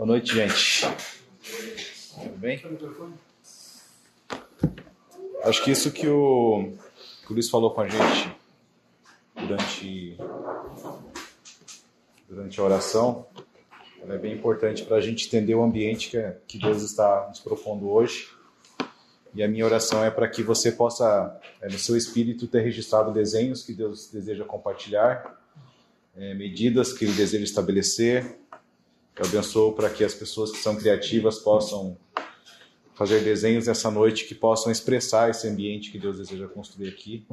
Boa noite, gente. Tudo bem? Acho que isso que o, que Luiz falou com a gente durante, durante a oração é bem importante para a gente entender o ambiente que, que Deus está nos propondo hoje. E a minha oração é para que você possa, é, no seu espírito, ter registrado desenhos que Deus deseja compartilhar, é, medidas que Ele deseja estabelecer. Eu abençoo para que as pessoas que são criativas possam fazer desenhos essa noite que possam expressar esse ambiente que Deus deseja construir aqui.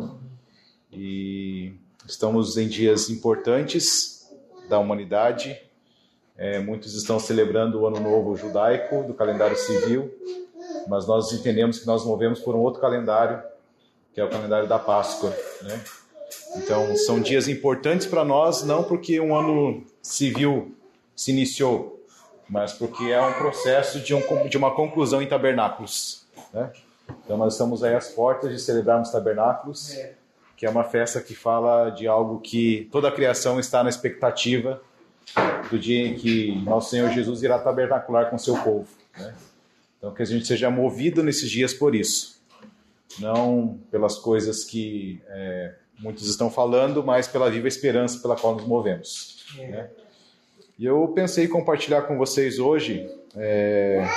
E estamos em dias importantes da humanidade. É, muitos estão celebrando o Ano Novo Judaico do calendário civil mas nós entendemos que nós movemos por um outro calendário, que é o calendário da Páscoa, né? Então, são dias importantes para nós, não porque um ano civil se iniciou, mas porque é um processo de, um, de uma conclusão em tabernáculos, né? Então, nós estamos aí às portas de celebrarmos tabernáculos, que é uma festa que fala de algo que toda a criação está na expectativa do dia em que nosso Senhor Jesus irá tabernacular com seu povo, né? Então, que a gente seja movido nesses dias por isso. Não pelas coisas que é, muitos estão falando, mas pela viva esperança pela qual nos movemos. É. Né? E eu pensei em compartilhar com vocês hoje é,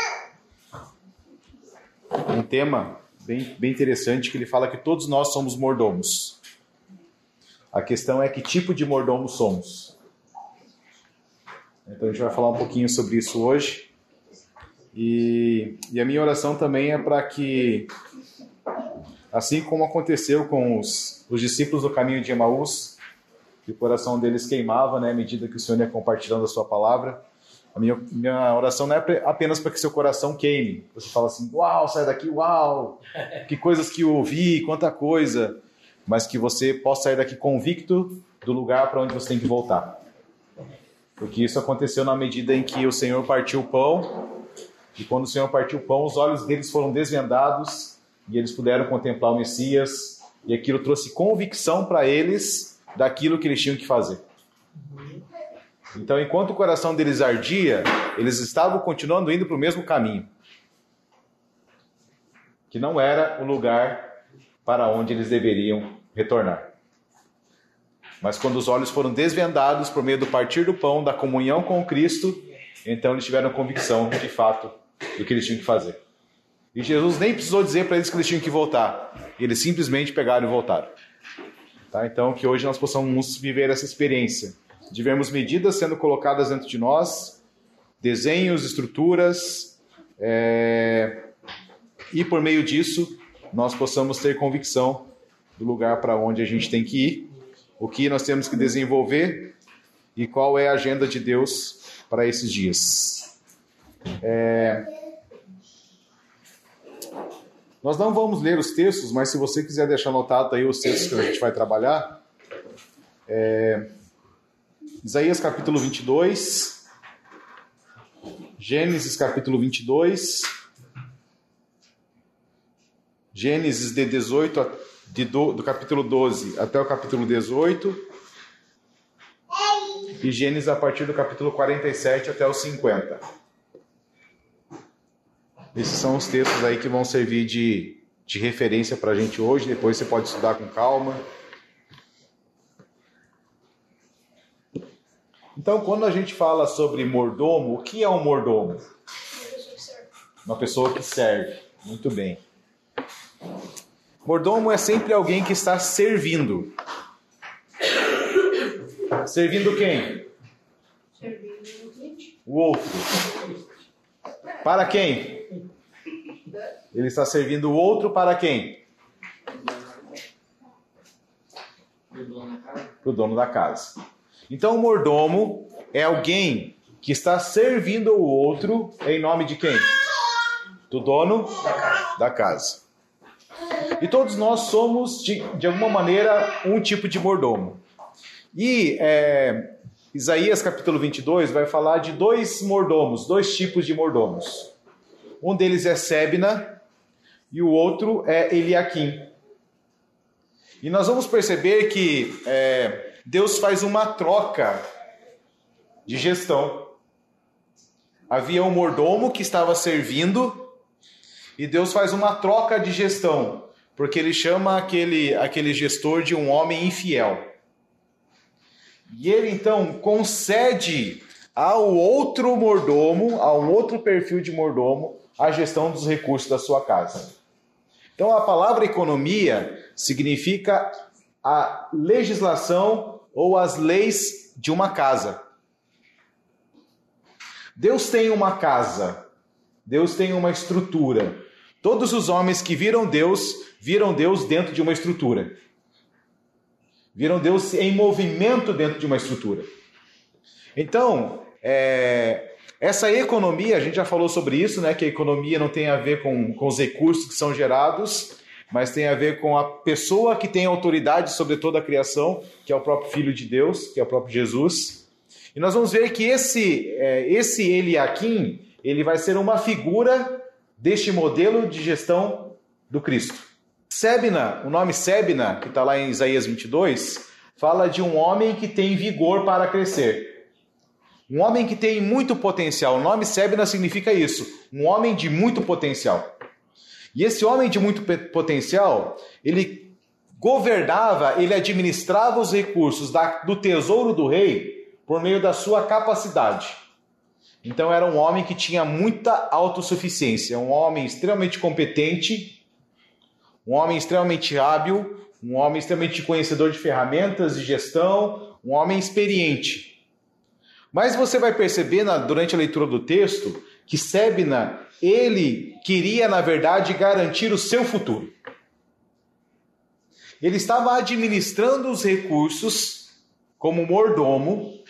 um tema bem, bem interessante que ele fala que todos nós somos mordomos. A questão é que tipo de mordomo somos. Então a gente vai falar um pouquinho sobre isso hoje. E, e a minha oração também é para que, assim como aconteceu com os, os discípulos do caminho de Emaús, que o coração deles queimava né, à medida que o Senhor ia compartilhando a sua palavra, a minha, minha oração não é apenas para que seu coração queime. Você fala assim, uau, sai daqui, uau, que coisas que eu ouvi, quanta coisa. Mas que você possa sair daqui convicto do lugar para onde você tem que voltar. Porque isso aconteceu na medida em que o Senhor partiu o pão e quando o Senhor partiu o pão, os olhos deles foram desvendados e eles puderam contemplar o Messias. E aquilo trouxe convicção para eles daquilo que eles tinham que fazer. Então, enquanto o coração deles ardia, eles estavam continuando indo para o mesmo caminho, que não era o lugar para onde eles deveriam retornar. Mas quando os olhos foram desvendados por meio do partir do pão, da comunhão com Cristo, então eles tiveram convicção de fato do que eles tinham que fazer. E Jesus nem precisou dizer para eles que eles tinham que voltar. Eles simplesmente pegaram e voltaram. Tá? Então, que hoje nós possamos viver essa experiência de vermos medidas sendo colocadas dentro de nós, desenhos, estruturas, é... e por meio disso nós possamos ter convicção do lugar para onde a gente tem que ir, o que nós temos que desenvolver e qual é a agenda de Deus para esses dias. É... Nós não vamos ler os textos, mas se você quiser deixar anotado aí os textos que a gente vai trabalhar, é... Isaías capítulo 22, Gênesis capítulo 22, Gênesis de 18 de do, do capítulo 12 até o capítulo 18 e Gênesis a partir do capítulo 47 até o 50. Esses são os textos aí que vão servir de, de referência para a gente hoje. Depois você pode estudar com calma. Então, quando a gente fala sobre mordomo, o que é um mordomo? Uma pessoa que serve. Muito bem. Mordomo é sempre alguém que está servindo. Servindo quem? Servindo o outro. Para quem? Ele está servindo o outro para quem? Para o dono da casa. Então, o mordomo é alguém que está servindo o outro em nome de quem? Do dono da casa. E todos nós somos, de, de alguma maneira, um tipo de mordomo. E é, Isaías capítulo 22 vai falar de dois mordomos, dois tipos de mordomos. Um deles é Sebna e o outro é Eliakim. E nós vamos perceber que é, Deus faz uma troca de gestão. havia um mordomo que estava servindo e Deus faz uma troca de gestão, porque ele chama aquele, aquele gestor de um homem infiel. E ele então concede ao outro mordomo, a um outro perfil de mordomo, a gestão dos recursos da sua casa. Então a palavra economia significa a legislação ou as leis de uma casa. Deus tem uma casa, Deus tem uma estrutura. Todos os homens que viram Deus, viram Deus dentro de uma estrutura. Viram Deus em movimento dentro de uma estrutura. Então, é, essa economia, a gente já falou sobre isso, né? Que a economia não tem a ver com, com os recursos que são gerados, mas tem a ver com a pessoa que tem autoridade sobre toda a criação, que é o próprio Filho de Deus, que é o próprio Jesus. E nós vamos ver que esse, é, esse Eliakim, ele vai ser uma figura deste modelo de gestão do Cristo. Sebna, o nome Sebna, que está lá em Isaías 22, fala de um homem que tem vigor para crescer. Um homem que tem muito potencial. O nome Sebna significa isso, um homem de muito potencial. E esse homem de muito potencial, ele governava, ele administrava os recursos da, do tesouro do rei por meio da sua capacidade. Então era um homem que tinha muita autossuficiência, um homem extremamente competente, um homem extremamente hábil, um homem extremamente conhecedor de ferramentas de gestão, um homem experiente. Mas você vai perceber na, durante a leitura do texto que Sebna ele queria, na verdade, garantir o seu futuro. Ele estava administrando os recursos como mordomo,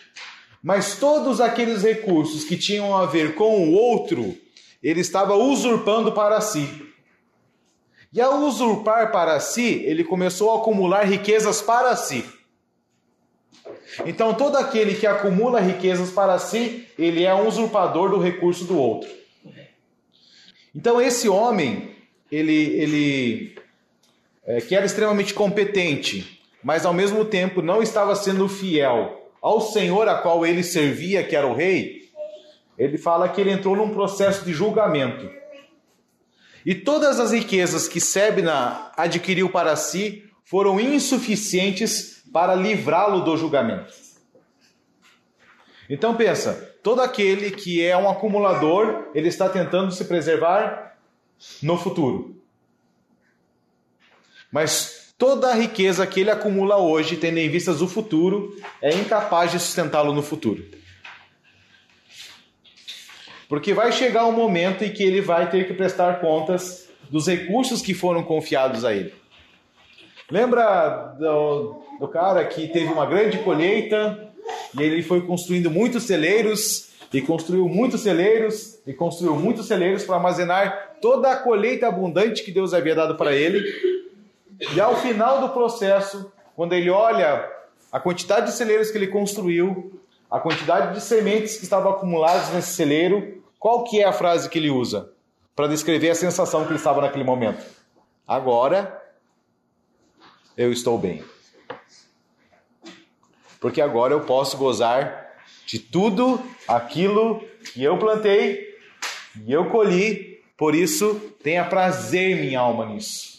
mas todos aqueles recursos que tinham a ver com o outro, ele estava usurpando para si. E ao usurpar para si, ele começou a acumular riquezas para si. Então, todo aquele que acumula riquezas para si, ele é um usurpador do recurso do outro. Então esse homem, ele, ele é, que era extremamente competente, mas ao mesmo tempo não estava sendo fiel ao Senhor a qual ele servia, que era o rei, ele fala que ele entrou num processo de julgamento. E todas as riquezas que Sebna adquiriu para si foram insuficientes para livrá-lo do julgamento. Então pensa, todo aquele que é um acumulador, ele está tentando se preservar no futuro. Mas toda a riqueza que ele acumula hoje, tendo em vistas o futuro, é incapaz de sustentá-lo no futuro. Porque vai chegar um momento em que ele vai ter que prestar contas dos recursos que foram confiados a ele. Lembra do, do cara que teve uma grande colheita, e ele foi construindo muitos celeiros, e construiu muitos celeiros, e construiu muitos celeiros para armazenar toda a colheita abundante que Deus havia dado para ele. E ao final do processo, quando ele olha a quantidade de celeiros que ele construiu, a quantidade de sementes que estavam acumuladas nesse celeiro, qual que é a frase que ele usa para descrever a sensação que ele estava naquele momento? Agora eu estou bem porque agora eu posso gozar de tudo aquilo que eu plantei e eu colhi, por isso tenha prazer minha alma nisso.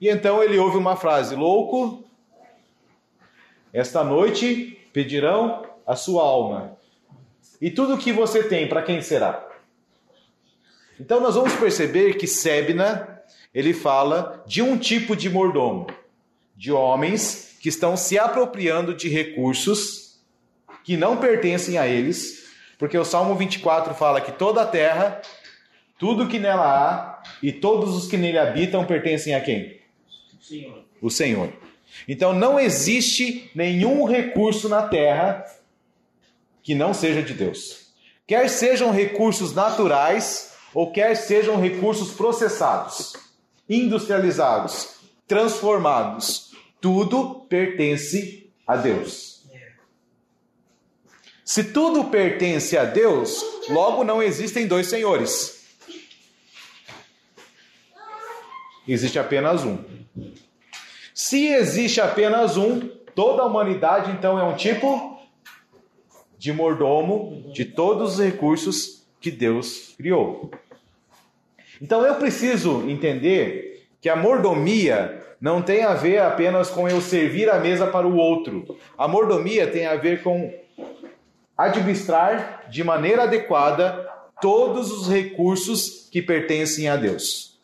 E então ele ouve uma frase: Louco, esta noite pedirão a sua alma. E tudo que você tem, para quem será? Então nós vamos perceber que Sebna, ele fala de um tipo de mordomo, de homens que estão se apropriando de recursos que não pertencem a eles, porque o Salmo 24 fala que toda a terra, tudo que nela há e todos os que nele habitam pertencem a quem? Senhor. O Senhor. Então não existe nenhum recurso na terra que não seja de Deus. Quer sejam recursos naturais ou quer sejam recursos processados, industrializados, transformados, tudo pertence a Deus. Se tudo pertence a Deus, logo não existem dois senhores. Existe apenas um. Se existe apenas um, toda a humanidade então é um tipo de mordomo de todos os recursos que Deus criou. Então eu preciso entender que a mordomia não tem a ver apenas com eu servir a mesa para o outro. A mordomia tem a ver com administrar de maneira adequada todos os recursos que pertencem a Deus.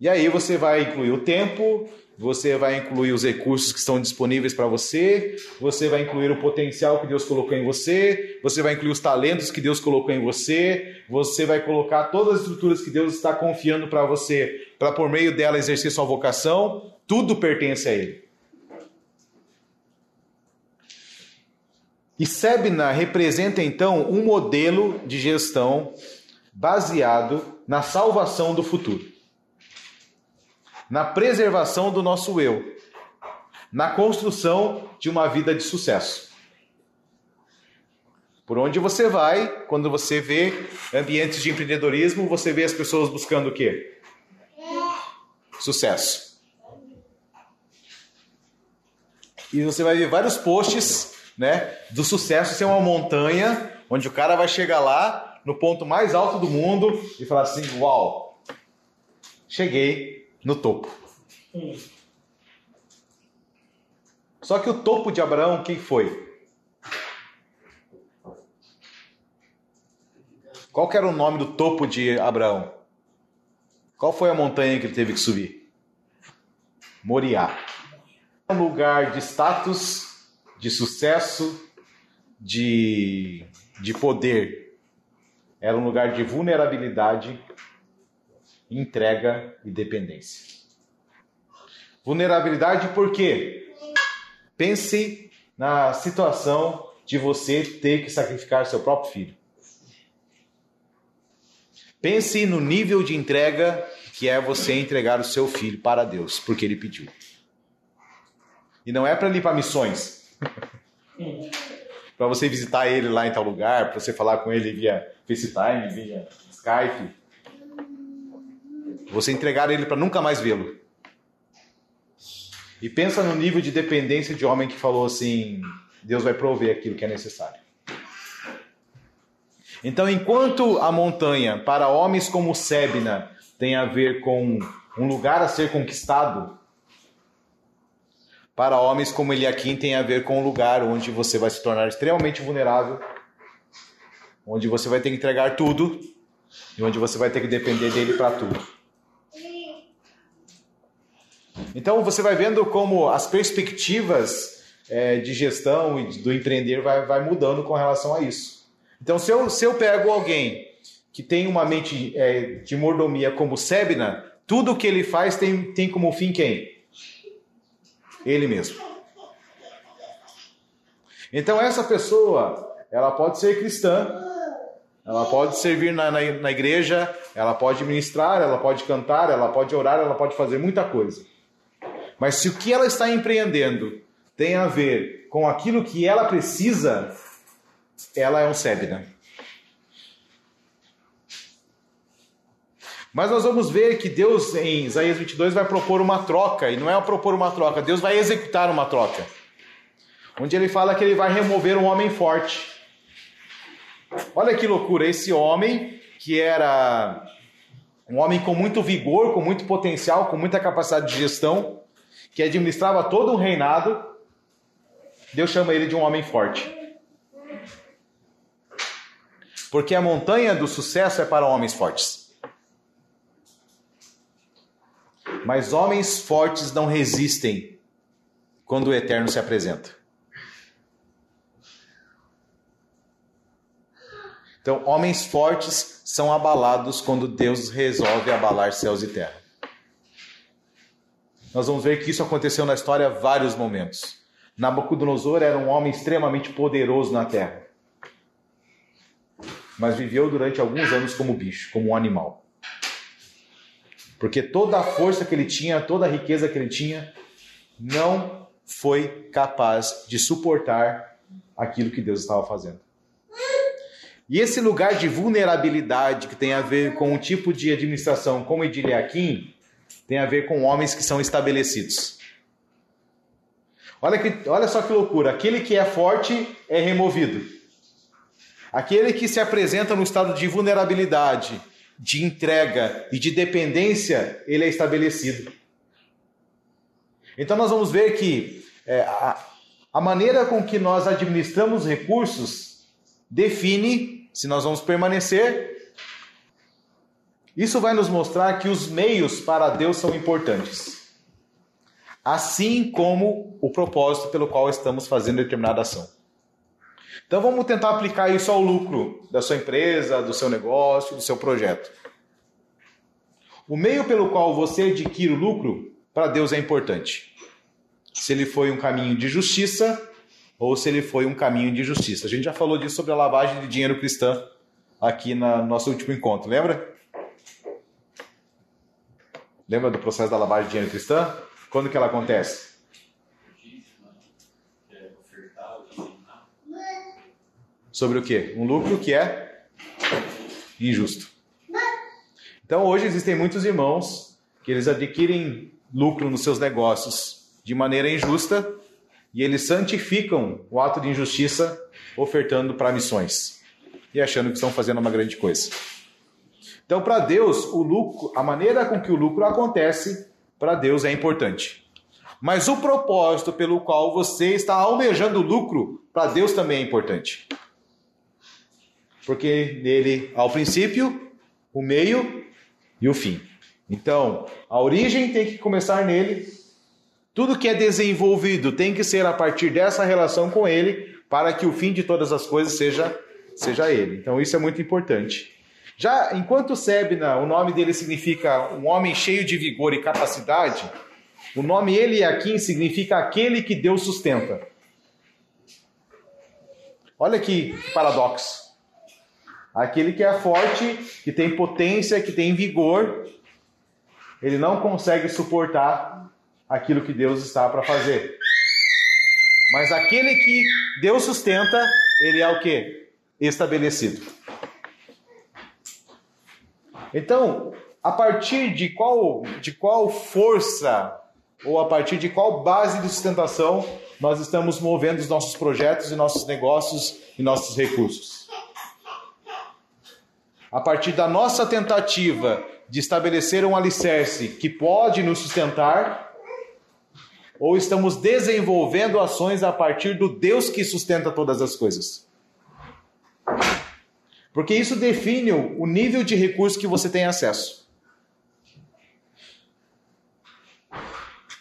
E aí você vai incluir o tempo, você vai incluir os recursos que estão disponíveis para você, você vai incluir o potencial que Deus colocou em você, você vai incluir os talentos que Deus colocou em você, você vai colocar todas as estruturas que Deus está confiando para você, para por meio dela exercer sua vocação, tudo pertence a Ele. E Sebna representa então um modelo de gestão baseado na salvação do futuro na preservação do nosso eu, na construção de uma vida de sucesso. Por onde você vai, quando você vê ambientes de empreendedorismo, você vê as pessoas buscando o quê? Sucesso. E você vai ver vários posts, né, do sucesso ser uma montanha, onde o cara vai chegar lá no ponto mais alto do mundo e falar assim: "Uau! Cheguei no topo. Só que o topo de Abraão, quem foi? Qual era o nome do topo de Abraão? Qual foi a montanha que ele teve que subir? Moriá. Um lugar de status, de sucesso, de, de poder. Era um lugar de vulnerabilidade entrega e dependência. Vulnerabilidade por quê? Pense na situação de você ter que sacrificar seu próprio filho. Pense no nível de entrega que é você entregar o seu filho para Deus, porque ele pediu. E não é para ir para missões. para você visitar ele lá em tal lugar, para você falar com ele via FaceTime, via Skype. Você entregar ele para nunca mais vê-lo. E pensa no nível de dependência de homem que falou assim: Deus vai prover aquilo que é necessário. Então, enquanto a montanha para homens como Sebna tem a ver com um lugar a ser conquistado, para homens como Eliakim tem a ver com um lugar onde você vai se tornar extremamente vulnerável, onde você vai ter que entregar tudo e onde você vai ter que depender dele para tudo. Então você vai vendo como as perspectivas é, de gestão e do empreender vai, vai mudando com relação a isso. Então se eu, se eu pego alguém que tem uma mente é, de mordomia como Sebna, tudo que ele faz tem, tem como fim quem? Ele mesmo. Então essa pessoa, ela pode ser cristã, ela pode servir na, na, na igreja, ela pode ministrar, ela pode cantar, ela pode orar, ela pode fazer muita coisa. Mas se o que ela está empreendendo tem a ver com aquilo que ela precisa, ela é um Sebna. Mas nós vamos ver que Deus, em Isaías 22, vai propor uma troca, e não é propor uma troca, Deus vai executar uma troca. Onde ele fala que ele vai remover um homem forte. Olha que loucura, esse homem que era um homem com muito vigor, com muito potencial, com muita capacidade de gestão, que administrava todo um reinado, Deus chama ele de um homem forte. Porque a montanha do sucesso é para homens fortes. Mas homens fortes não resistem quando o eterno se apresenta. Então, homens fortes são abalados quando Deus resolve abalar céus e terra. Nós vamos ver que isso aconteceu na história vários momentos. Nabucodonosor era um homem extremamente poderoso na terra, mas viveu durante alguns anos como bicho, como um animal. Porque toda a força que ele tinha, toda a riqueza que ele tinha, não foi capaz de suportar aquilo que Deus estava fazendo. E esse lugar de vulnerabilidade que tem a ver com o tipo de administração como Ediliaquim, tem a ver com homens que são estabelecidos. Olha, que, olha só que loucura: aquele que é forte é removido. Aquele que se apresenta no estado de vulnerabilidade, de entrega e de dependência, ele é estabelecido. Então nós vamos ver que é, a, a maneira com que nós administramos recursos define se nós vamos permanecer. Isso vai nos mostrar que os meios para Deus são importantes, assim como o propósito pelo qual estamos fazendo determinada ação. Então vamos tentar aplicar isso ao lucro da sua empresa, do seu negócio, do seu projeto. O meio pelo qual você adquire o lucro, para Deus é importante. Se ele foi um caminho de justiça ou se ele foi um caminho de justiça. A gente já falou disso sobre a lavagem de dinheiro cristã aqui no nosso último encontro, lembra? Lembra do processo da lavagem de dinheiro cristã? Quando que ela acontece? Sobre o quê? Um lucro que é injusto. Então hoje existem muitos irmãos que eles adquirem lucro nos seus negócios de maneira injusta e eles santificam o ato de injustiça ofertando para missões e achando que estão fazendo uma grande coisa. Então, para Deus, o lucro, a maneira com que o lucro acontece, para Deus é importante. Mas o propósito pelo qual você está almejando lucro, para Deus também é importante porque nele há o princípio, o meio e o fim. Então, a origem tem que começar nele. Tudo que é desenvolvido tem que ser a partir dessa relação com ele, para que o fim de todas as coisas seja seja ele. Então, isso é muito importante. Já enquanto Sebna, o nome dele significa um homem cheio de vigor e capacidade, o nome Eliakim significa aquele que Deus sustenta. Olha que paradoxo. Aquele que é forte, que tem potência, que tem vigor, ele não consegue suportar aquilo que Deus está para fazer. Mas aquele que Deus sustenta, ele é o que? Estabelecido. Então, a partir de qual, de qual força ou a partir de qual base de sustentação nós estamos movendo os nossos projetos e nossos negócios e nossos recursos? a partir da nossa tentativa de estabelecer um alicerce que pode nos sustentar, ou estamos desenvolvendo ações a partir do Deus que sustenta todas as coisas? Porque isso define o nível de recurso que você tem acesso.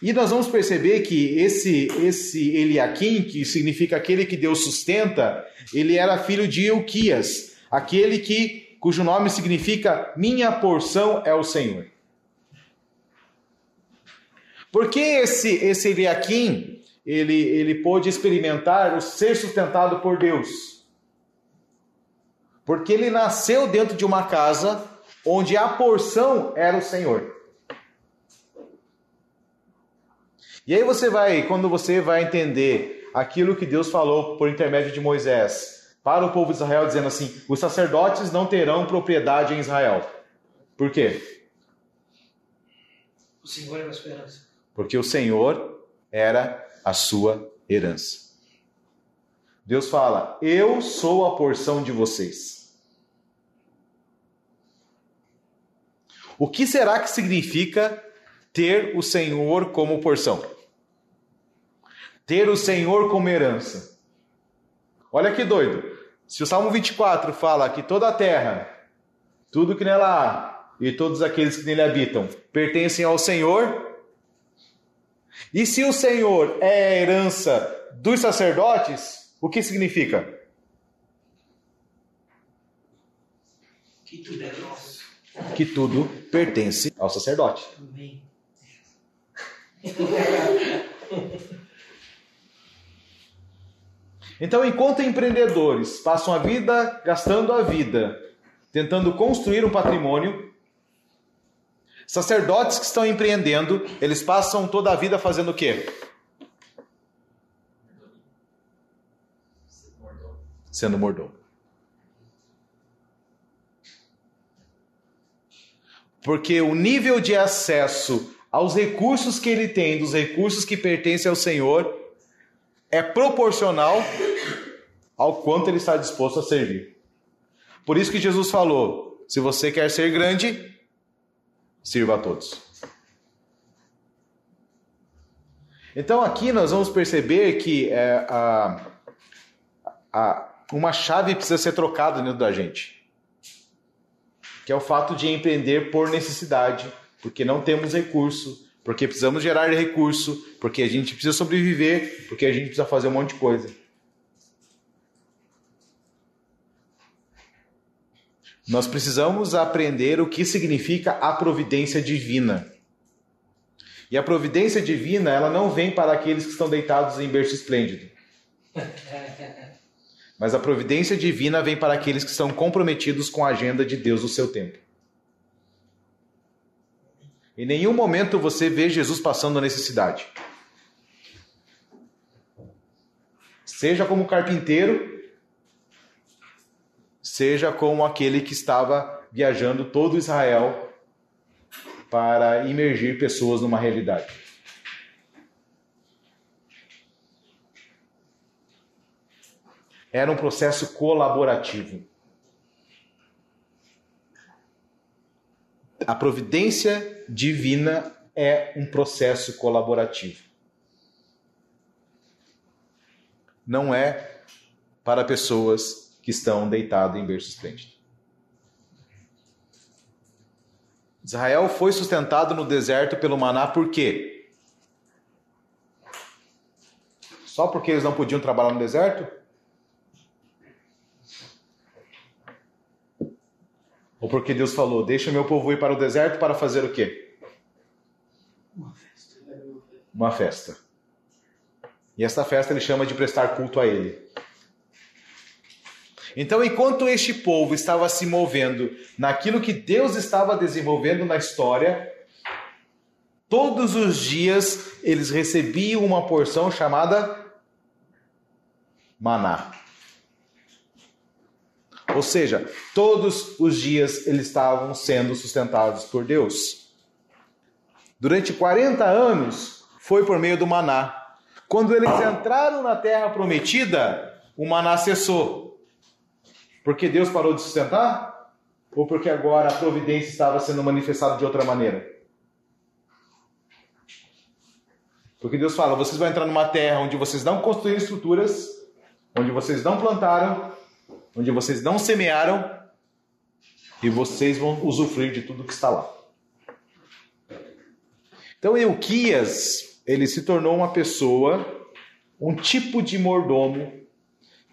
E nós vamos perceber que esse esse Eliakim, que significa aquele que Deus sustenta, ele era filho de Euquias, aquele que cujo nome significa Minha porção é o Senhor. Porque esse, esse Eliakim, ele, ele pôde experimentar o ser sustentado por Deus. Porque ele nasceu dentro de uma casa onde a porção era o Senhor. E aí você vai, quando você vai entender aquilo que Deus falou por intermédio de Moisés, para o povo de Israel, dizendo assim: os sacerdotes não terão propriedade em Israel. Por quê? O Senhor era a sua herança. Porque o Senhor era a sua herança. Deus fala: Eu sou a porção de vocês. O que será que significa ter o Senhor como porção? Ter o Senhor como herança. Olha que doido. Se o Salmo 24 fala que toda a terra, tudo que nela há e todos aqueles que nele habitam pertencem ao Senhor, e se o Senhor é a herança dos sacerdotes, o que significa? Que tudo é nosso. Que tudo pertence ao sacerdote. Amém. Então, enquanto empreendedores passam a vida gastando a vida tentando construir um patrimônio, sacerdotes que estão empreendendo, eles passam toda a vida fazendo o quê? Sendo mordomo. Porque o nível de acesso aos recursos que ele tem, dos recursos que pertencem ao Senhor, é proporcional ao quanto ele está disposto a servir. Por isso que Jesus falou: se você quer ser grande, sirva a todos. Então aqui nós vamos perceber que é, a, a, uma chave precisa ser trocada dentro da gente, que é o fato de empreender por necessidade, porque não temos recurso, porque precisamos gerar recurso, porque a gente precisa sobreviver, porque a gente precisa fazer um monte de coisa. Nós precisamos aprender o que significa a providência divina. E a providência divina, ela não vem para aqueles que estão deitados em berço esplêndido. Mas a providência divina vem para aqueles que estão comprometidos com a agenda de Deus no seu tempo. Em nenhum momento você vê Jesus passando necessidade. Seja como carpinteiro, seja como aquele que estava viajando todo Israel para imergir pessoas numa realidade. Era um processo colaborativo. A providência divina é um processo colaborativo. Não é para pessoas que estão deitados em berço esplêndido. Israel foi sustentado no deserto pelo maná por quê? Só porque eles não podiam trabalhar no deserto? Ou porque Deus falou: Deixa meu povo ir para o deserto para fazer o quê? Uma festa. Uma festa. E esta festa ele chama de prestar culto a ele. Então, enquanto este povo estava se movendo naquilo que Deus estava desenvolvendo na história, todos os dias eles recebiam uma porção chamada maná. Ou seja, todos os dias eles estavam sendo sustentados por Deus. Durante 40 anos foi por meio do maná. Quando eles entraram na terra prometida, o maná cessou. Porque Deus parou de sustentar? Ou porque agora a providência estava sendo manifestada de outra maneira? Porque Deus fala: vocês vão entrar numa terra onde vocês não construíram estruturas, onde vocês não plantaram, onde vocês não semearam, e vocês vão usufruir de tudo que está lá. Então Euquias, ele se tornou uma pessoa, um tipo de mordomo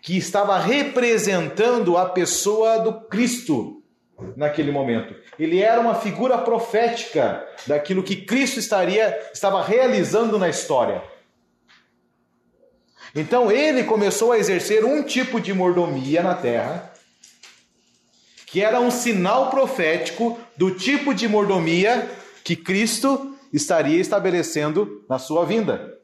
que estava representando a pessoa do Cristo naquele momento. Ele era uma figura profética daquilo que Cristo estaria estava realizando na história. Então ele começou a exercer um tipo de mordomia na terra, que era um sinal profético do tipo de mordomia que Cristo estaria estabelecendo na sua vinda.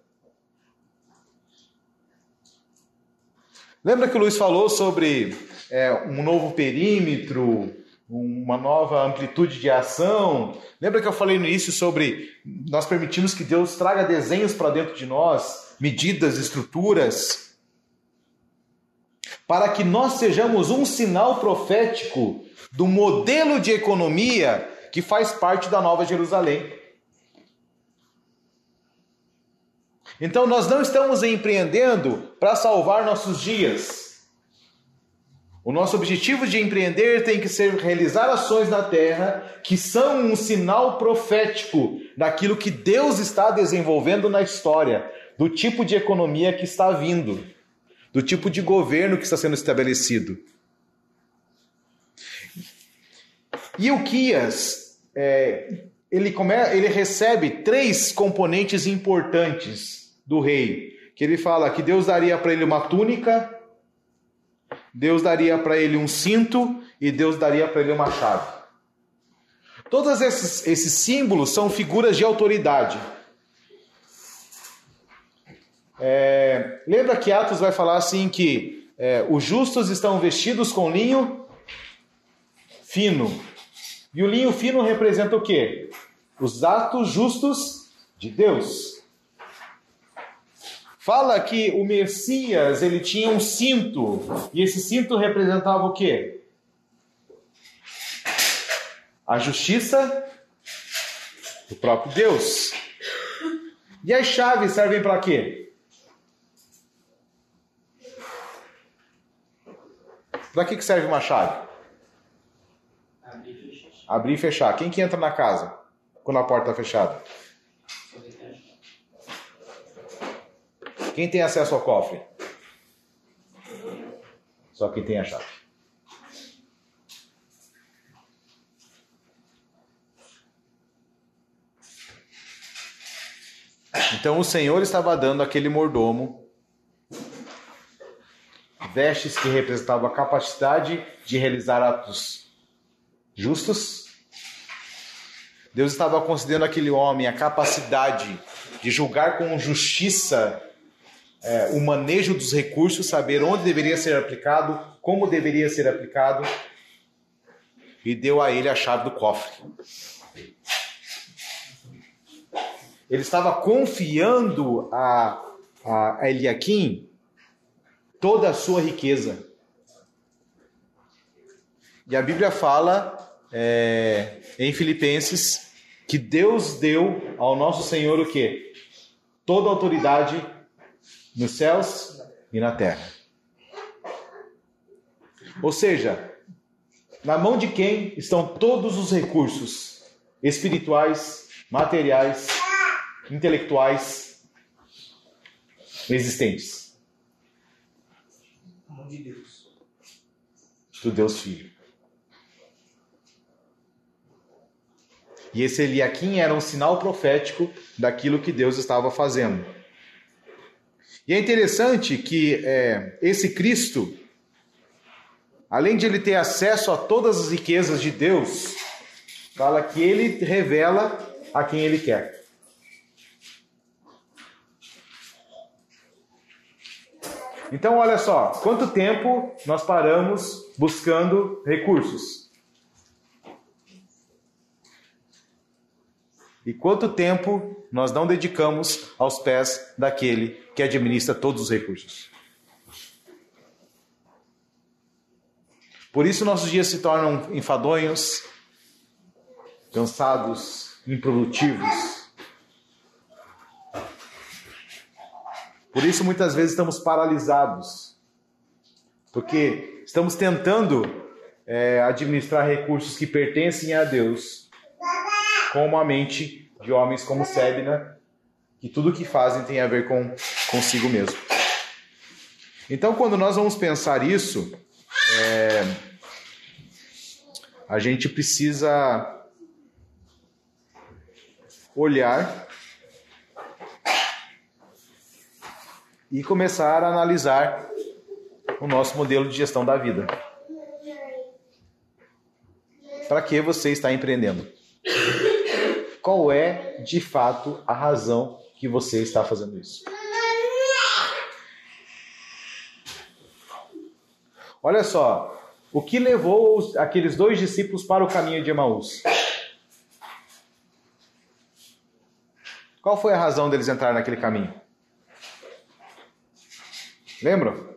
Lembra que o Luiz falou sobre é, um novo perímetro, uma nova amplitude de ação? Lembra que eu falei no início sobre nós permitimos que Deus traga desenhos para dentro de nós, medidas, estruturas, para que nós sejamos um sinal profético do modelo de economia que faz parte da Nova Jerusalém. Então nós não estamos empreendendo para salvar nossos dias. O nosso objetivo de empreender tem que ser realizar ações na terra que são um sinal profético daquilo que Deus está desenvolvendo na história, do tipo de economia que está vindo, do tipo de governo que está sendo estabelecido. E o Quias, é, ele, come, ele recebe três componentes importantes do rei, que ele fala que Deus daria para ele uma túnica, Deus daria para ele um cinto e Deus daria para ele uma chave. Todos esses, esses símbolos são figuras de autoridade. É, lembra que Atos vai falar assim que é, os justos estão vestidos com linho fino. E o linho fino representa o quê? Os atos justos de Deus. Fala que o Messias ele tinha um cinto e esse cinto representava o quê? a justiça do próprio Deus. E as chaves servem para quê? Para que, que serve uma chave? Abrir e fechar. Abrir e fechar. Quem que entra na casa quando a porta está fechada? Quem tem acesso ao cofre? Só quem tem a chave. Então o Senhor estava dando àquele mordomo vestes que representavam a capacidade de realizar atos justos. Deus estava concedendo àquele homem a capacidade de julgar com justiça é, o manejo dos recursos, saber onde deveria ser aplicado, como deveria ser aplicado, e deu a ele a chave do cofre. Ele estava confiando a, a Eliakim toda a sua riqueza. E a Bíblia fala é, em Filipenses que Deus deu ao nosso Senhor o quê? Toda a autoridade nos céus e na terra. Ou seja, na mão de quem estão todos os recursos espirituais, materiais, intelectuais existentes? De Deus. Do Deus Filho. E esse Eliakim era um sinal profético daquilo que Deus estava fazendo. E é interessante que é, esse Cristo, além de ele ter acesso a todas as riquezas de Deus, fala que ele revela a quem ele quer. Então, olha só, quanto tempo nós paramos buscando recursos? E quanto tempo nós não dedicamos aos pés daquele que administra todos os recursos? Por isso nossos dias se tornam enfadonhos, cansados, improdutivos. Por isso muitas vezes estamos paralisados, porque estamos tentando é, administrar recursos que pertencem a Deus com a mente de homens como Sebna, que tudo que fazem tem a ver com consigo mesmo. Então, quando nós vamos pensar isso, é, a gente precisa olhar e começar a analisar o nosso modelo de gestão da vida. Para que você está empreendendo? Qual é, de fato, a razão que você está fazendo isso? Olha só, o que levou aqueles dois discípulos para o caminho de Emaús? Qual foi a razão deles entrarem naquele caminho? Lembram?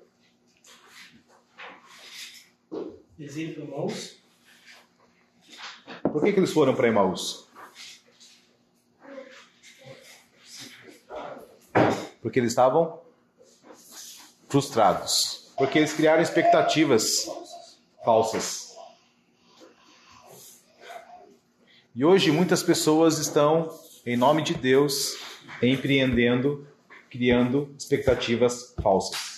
Desenho para mãos. Por que, que eles foram para Emaús? Porque eles estavam frustrados. Porque eles criaram expectativas falsas. E hoje muitas pessoas estão, em nome de Deus, empreendendo, criando expectativas falsas.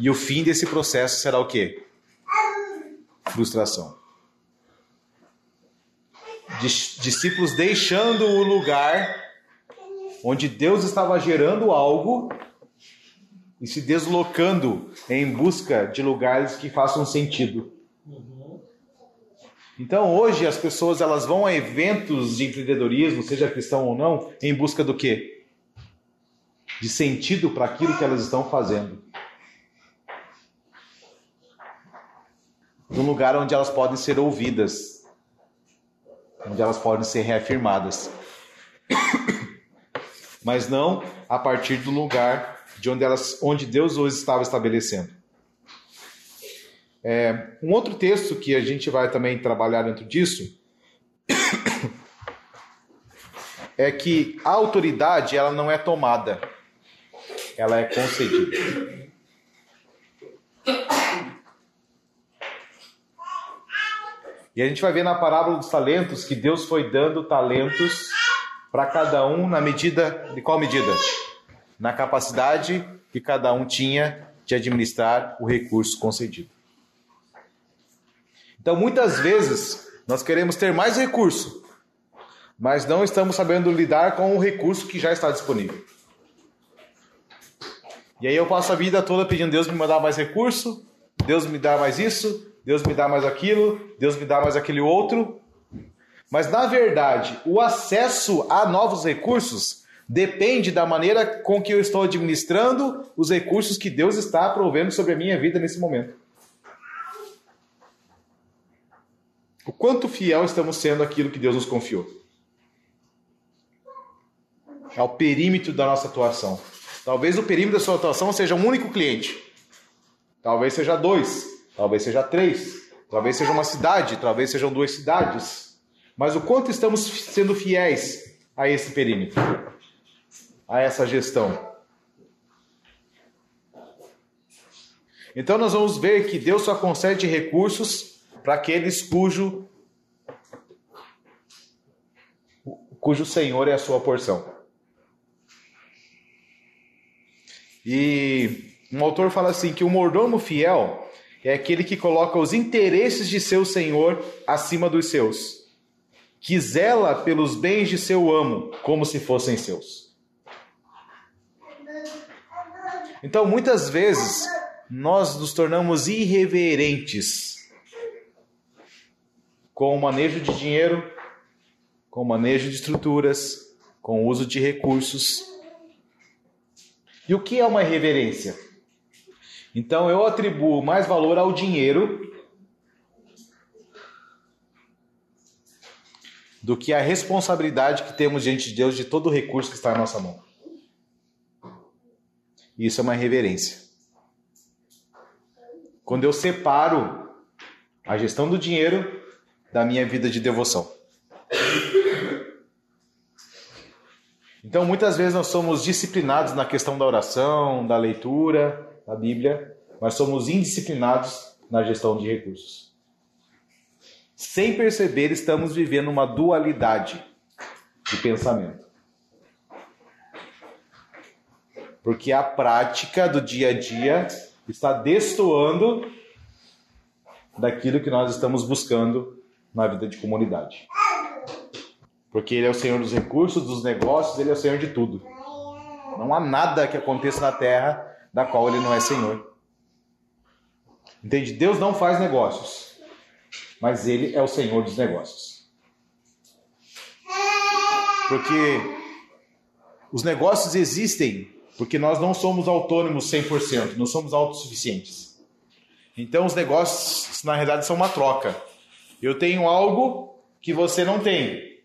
E o fim desse processo será o quê? frustração. Dis- Discípulos deixando o lugar onde Deus estava gerando algo e se deslocando em busca de lugares que façam sentido. Então hoje as pessoas elas vão a eventos de empreendedorismo, seja cristão ou não, em busca do quê? De sentido para aquilo que elas estão fazendo. Num lugar onde elas podem ser ouvidas, onde elas podem ser reafirmadas, mas não a partir do lugar de onde elas, onde Deus os estava estabelecendo. É, um outro texto que a gente vai também trabalhar dentro disso é que a autoridade ela não é tomada, ela é concedida. E a gente vai ver na parábola dos talentos que Deus foi dando talentos para cada um na medida de qual medida? Na capacidade que cada um tinha de administrar o recurso concedido. Então, muitas vezes, nós queremos ter mais recurso, mas não estamos sabendo lidar com o recurso que já está disponível. E aí eu passo a vida toda pedindo Deus me mandar mais recurso, Deus me dá mais isso, Deus me dá mais aquilo, Deus me dá mais aquele outro. Mas na verdade, o acesso a novos recursos depende da maneira com que eu estou administrando os recursos que Deus está provendo sobre a minha vida nesse momento. O quanto fiel estamos sendo aquilo que Deus nos confiou. É o perímetro da nossa atuação. Talvez o perímetro da sua atuação seja um único cliente. Talvez seja dois. Talvez seja três. Talvez seja uma cidade. Talvez sejam duas cidades. Mas o quanto estamos sendo fiéis a esse perímetro, a essa gestão. Então nós vamos ver que Deus só concede recursos para aqueles cujo cujo Senhor é a sua porção. E um autor fala assim que o mordomo fiel é aquele que coloca os interesses de seu senhor acima dos seus, que zela pelos bens de seu amo como se fossem seus. Então, muitas vezes, nós nos tornamos irreverentes com o manejo de dinheiro, com o manejo de estruturas, com o uso de recursos. E o que é uma reverência? Então eu atribuo mais valor ao dinheiro do que a responsabilidade que temos diante de Deus de todo o recurso que está na nossa mão. Isso é uma reverência. Quando eu separo a gestão do dinheiro da minha vida de devoção. Então, muitas vezes nós somos disciplinados na questão da oração, da leitura da Bíblia, mas somos indisciplinados na gestão de recursos. Sem perceber, estamos vivendo uma dualidade de pensamento. Porque a prática do dia a dia está destoando daquilo que nós estamos buscando na vida de comunidade. Porque Ele é o Senhor dos recursos, dos negócios, Ele é o Senhor de tudo. Não há nada que aconteça na terra da qual Ele não é Senhor. Entende? Deus não faz negócios, mas Ele é o Senhor dos negócios. Porque os negócios existem porque nós não somos autônomos 100%, não somos autossuficientes. Então os negócios, na realidade, são uma troca. Eu tenho algo que você não tem.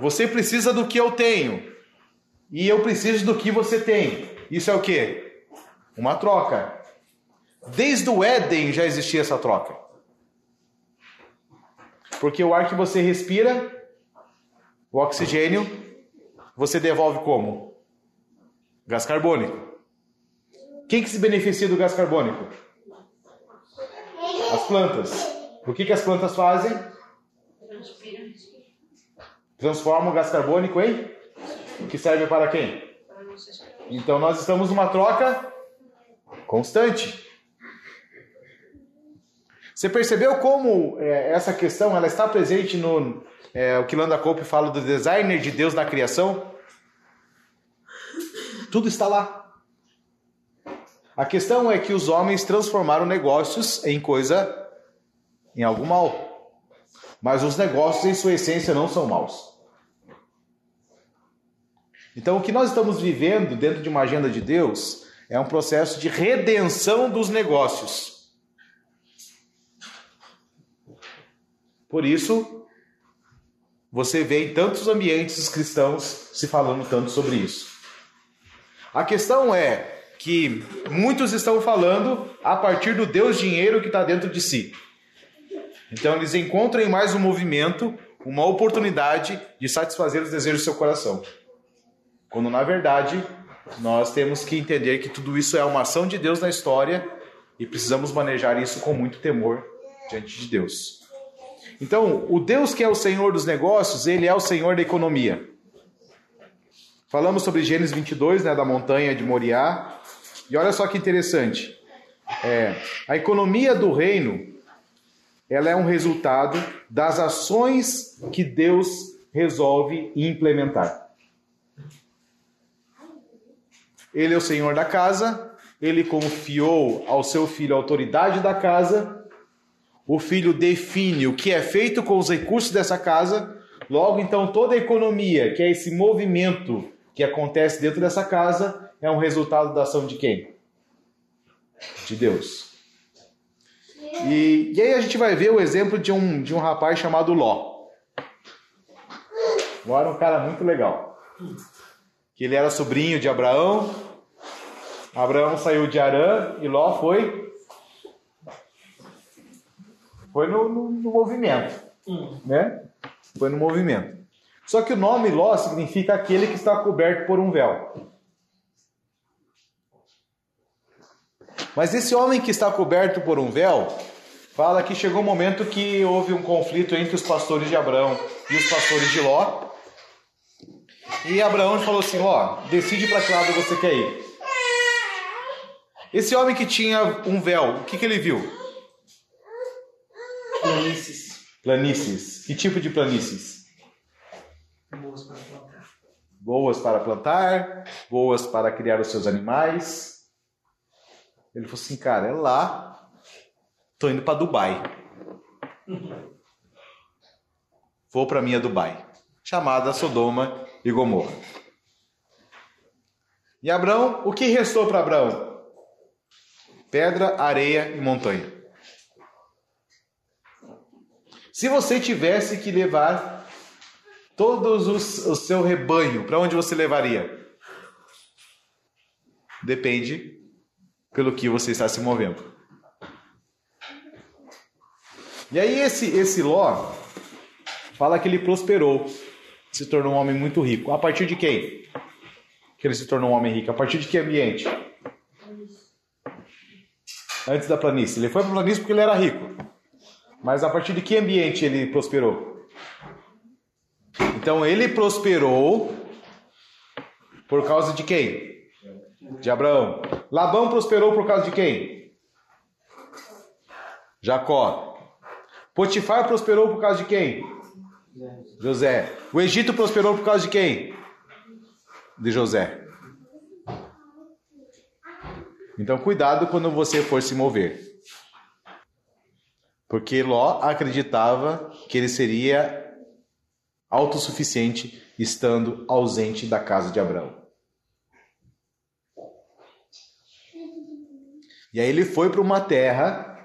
Você precisa do que eu tenho. E eu preciso do que você tem. Isso é o que? Uma troca. Desde o Éden já existia essa troca. Porque o ar que você respira, o oxigênio, você devolve como? Gás carbônico. Quem que se beneficia do gás carbônico? As plantas. O que, que as plantas fazem? transforma o gás carbônico em que serve para quem? Então nós estamos numa troca constante. Você percebeu como é, essa questão ela está presente no é, o que Landa Cope fala do designer de Deus na criação? Tudo está lá. A questão é que os homens transformaram negócios em coisa, em algo mal. Mas os negócios, em sua essência, não são maus. Então, o que nós estamos vivendo dentro de uma agenda de Deus é um processo de redenção dos negócios. Por isso, você vê em tantos ambientes cristãos se falando tanto sobre isso. A questão é: que muitos estão falando a partir do Deus dinheiro que está dentro de si. Então eles encontram em mais um movimento uma oportunidade de satisfazer os desejos do seu coração. Quando na verdade nós temos que entender que tudo isso é uma ação de Deus na história e precisamos manejar isso com muito temor diante de Deus. Então, o Deus que é o Senhor dos negócios, ele é o Senhor da economia. Falamos sobre Gênesis 22, né, da montanha de Moriá. E olha só que interessante. É, a economia do reino, ela é um resultado das ações que Deus resolve implementar. Ele é o Senhor da casa, ele confiou ao seu filho a autoridade da casa, o filho define o que é feito com os recursos dessa casa, logo então toda a economia, que é esse movimento que acontece dentro dessa casa, é um resultado da ação de quem? De Deus. E, e aí a gente vai ver o exemplo de um, de um rapaz chamado Ló. Ló era um cara muito legal. Que ele era sobrinho de Abraão, Abraão saiu de Arã e Ló foi foi no, no, no movimento, né? Foi no movimento. Só que o nome Ló significa aquele que está coberto por um véu. Mas esse homem que está coberto por um véu, fala que chegou um momento que houve um conflito entre os pastores de Abraão e os pastores de Ló. E Abraão falou assim: Ó, decide para que lado você quer ir. Esse homem que tinha um véu, o que, que ele viu? Planícies. Planícies. Que tipo de planícies? Boas para plantar. Boas para plantar, boas para criar os seus animais. Ele falou assim, cara, é lá. Tô indo para Dubai. Vou para minha Dubai, chamada Sodoma e Gomorra. E Abraão, o que restou para Abraão? pedra, areia e montanha. Se você tivesse que levar todos os, o seu rebanho, para onde você levaria? Depende pelo que você está se movendo. E aí esse esse Ló fala que ele prosperou, se tornou um homem muito rico. A partir de quem? Que ele se tornou um homem rico? A partir de que ambiente? antes da planície? Ele foi para a planície porque ele era rico. Mas a partir de que ambiente ele prosperou? Então ele prosperou por causa de quem? De Abraão. Labão prosperou por causa de quem? Jacó. Potifar prosperou por causa de quem? José. O Egito prosperou por causa de quem? De José. Então, cuidado quando você for se mover. Porque Ló acreditava que ele seria autossuficiente estando ausente da casa de Abraão. E aí ele foi para uma terra,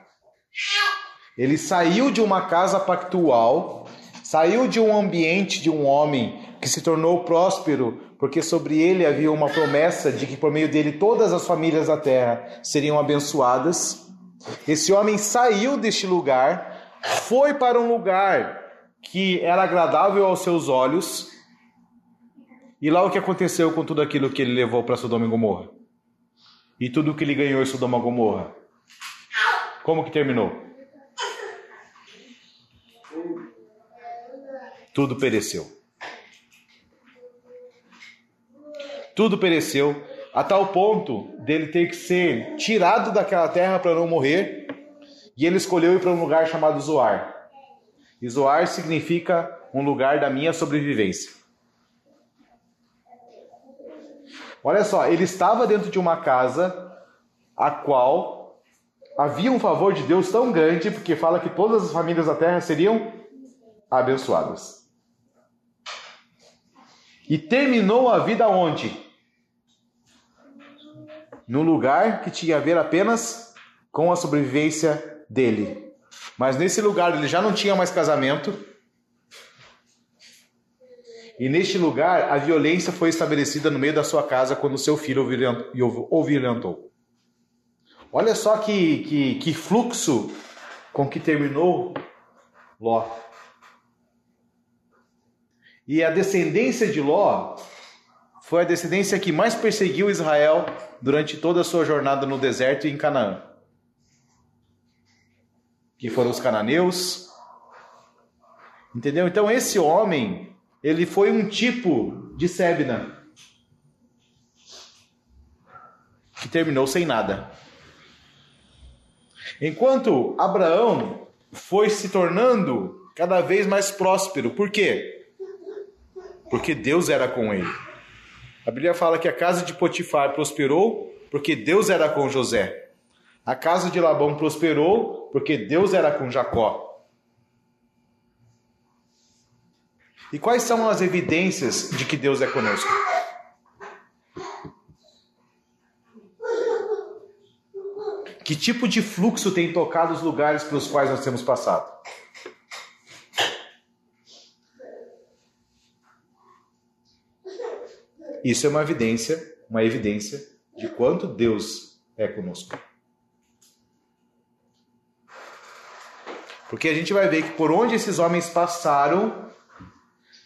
ele saiu de uma casa pactual, saiu de um ambiente de um homem que se tornou próspero, porque sobre ele havia uma promessa de que por meio dele todas as famílias da terra seriam abençoadas. Esse homem saiu deste lugar, foi para um lugar que era agradável aos seus olhos. E lá o que aconteceu com tudo aquilo que ele levou para Sodoma e Gomorra? E tudo que ele ganhou em Sodoma e Gomorra? Como que terminou? Tudo pereceu. tudo pereceu, a tal ponto dele ter que ser tirado daquela terra para não morrer, e ele escolheu ir para um lugar chamado Zoar. E Zoar significa um lugar da minha sobrevivência. Olha só, ele estava dentro de uma casa a qual havia um favor de Deus tão grande, porque fala que todas as famílias da terra seriam abençoadas. E terminou a vida onde? num lugar que tinha a ver apenas com a sobrevivência dele. Mas nesse lugar ele já não tinha mais casamento. E neste lugar, a violência foi estabelecida no meio da sua casa quando seu filho o violentou. Olha só que, que, que fluxo com que terminou Ló. E a descendência de Ló foi a descendência que mais perseguiu Israel durante toda a sua jornada no deserto e em Canaã. Que foram os cananeus. Entendeu? Então esse homem, ele foi um tipo de Sebna que terminou sem nada. Enquanto Abraão foi se tornando cada vez mais próspero. Por quê? Porque Deus era com ele. A Bíblia fala que a casa de Potifar prosperou porque Deus era com José. A casa de Labão prosperou porque Deus era com Jacó. E quais são as evidências de que Deus é conosco? Que tipo de fluxo tem tocado os lugares pelos quais nós temos passado? Isso é uma evidência, uma evidência de quanto Deus é conosco. Porque a gente vai ver que por onde esses homens passaram,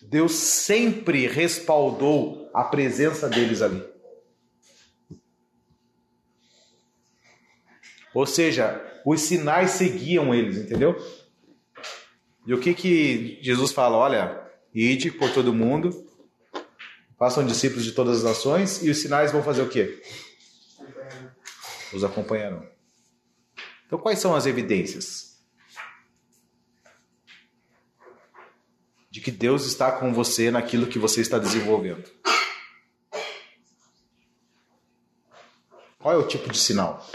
Deus sempre respaldou a presença deles ali. Ou seja, os sinais seguiam eles, entendeu? E o que que Jesus fala? Olha, ide por todo mundo, façam discípulos de todas as nações e os sinais vão fazer o quê? Os acompanharão. Então, quais são as evidências? De que Deus está com você naquilo que você está desenvolvendo. Qual é o tipo de sinal?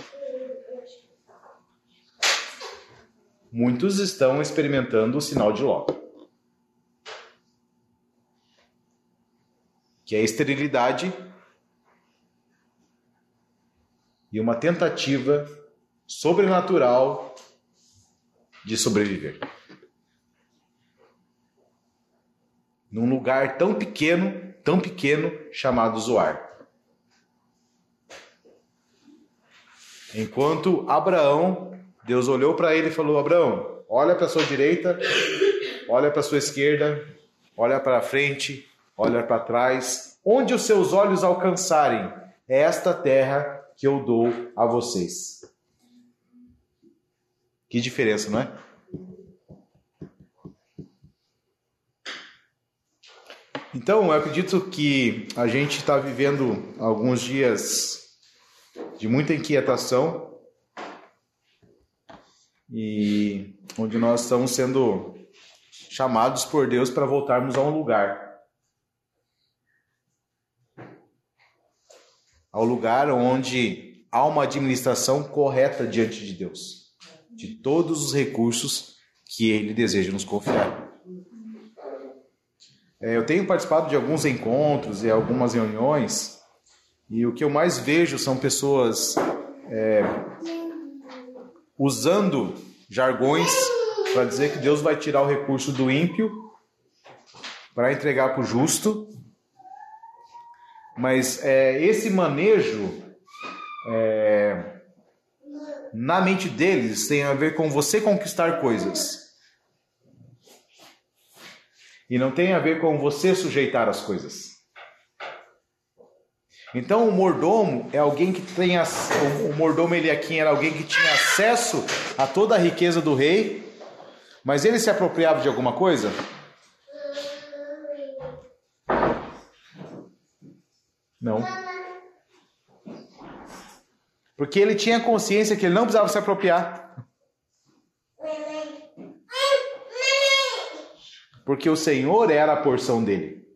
muitos estão experimentando o sinal de Ló. Que é a esterilidade e uma tentativa sobrenatural de sobreviver. Num lugar tão pequeno, tão pequeno, chamado Zoar. Enquanto Abraão Deus olhou para ele e falou: Abraão, olha para sua direita, olha para sua esquerda, olha para frente, olha para trás. Onde os seus olhos alcançarem, é esta terra que eu dou a vocês. Que diferença, não é? Então, eu acredito que a gente está vivendo alguns dias de muita inquietação, e onde nós estamos sendo chamados por Deus para voltarmos a um lugar. Ao lugar onde há uma administração correta diante de Deus, de todos os recursos que Ele deseja nos confiar. É, eu tenho participado de alguns encontros e algumas reuniões, e o que eu mais vejo são pessoas é, usando jargões para dizer que Deus vai tirar o recurso do ímpio para entregar para o justo. Mas é, esse manejo é, na mente deles tem a ver com você conquistar coisas. E não tem a ver com você sujeitar as coisas. Então o mordomo é alguém que tem o mordomo Eliakim era alguém que tinha acesso a toda a riqueza do rei, mas ele se apropriava de alguma coisa? Não. Porque ele tinha consciência que ele não precisava se apropriar. Porque o Senhor era a porção dele.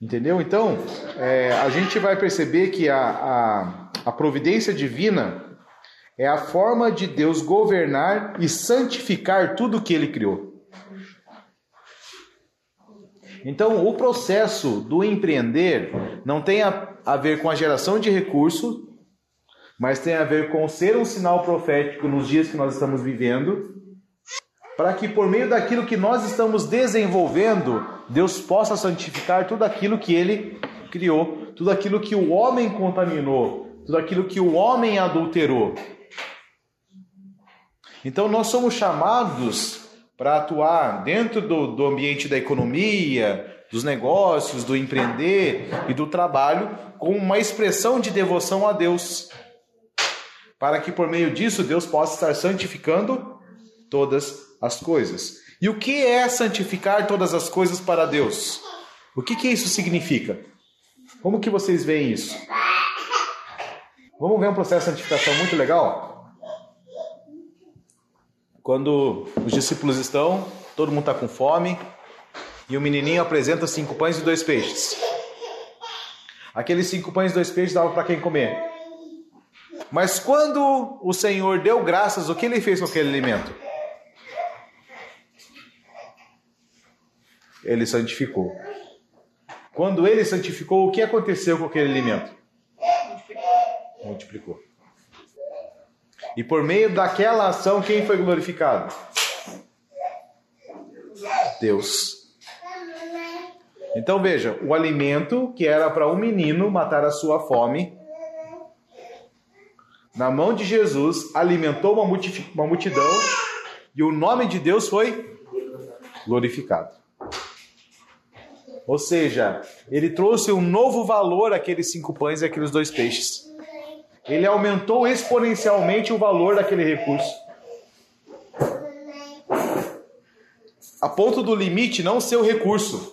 Entendeu? Então, é, a gente vai perceber que a, a, a providência divina é a forma de Deus governar e santificar tudo que ele criou. Então, o processo do empreender não tem a, a ver com a geração de recursos, mas tem a ver com ser um sinal profético nos dias que nós estamos vivendo para que por meio daquilo que nós estamos desenvolvendo, Deus possa santificar tudo aquilo que ele criou, tudo aquilo que o homem contaminou, tudo aquilo que o homem adulterou. Então nós somos chamados para atuar dentro do, do ambiente da economia, dos negócios, do empreender e do trabalho, com uma expressão de devoção a Deus, para que por meio disso Deus possa estar santificando todas as coisas. E o que é santificar todas as coisas para Deus? O que, que isso significa? Como que vocês veem isso? Vamos ver um processo de santificação muito legal? Quando os discípulos estão, todo mundo está com fome, e o menininho apresenta cinco pães e dois peixes. Aqueles cinco pães e dois peixes davam para quem comer. Mas quando o Senhor deu graças, o que ele fez com aquele alimento? Ele santificou. Quando ele santificou, o que aconteceu com aquele alimento? Multiplicou. Multiplicou. E por meio daquela ação, quem foi glorificado? Deus. Então veja, o alimento que era para um menino matar a sua fome, na mão de Jesus, alimentou uma multidão e o nome de Deus foi glorificado. Ou seja, ele trouxe um novo valor àqueles cinco pães e aqueles dois peixes. Ele aumentou exponencialmente o valor daquele recurso. A ponto do limite não ser o recurso,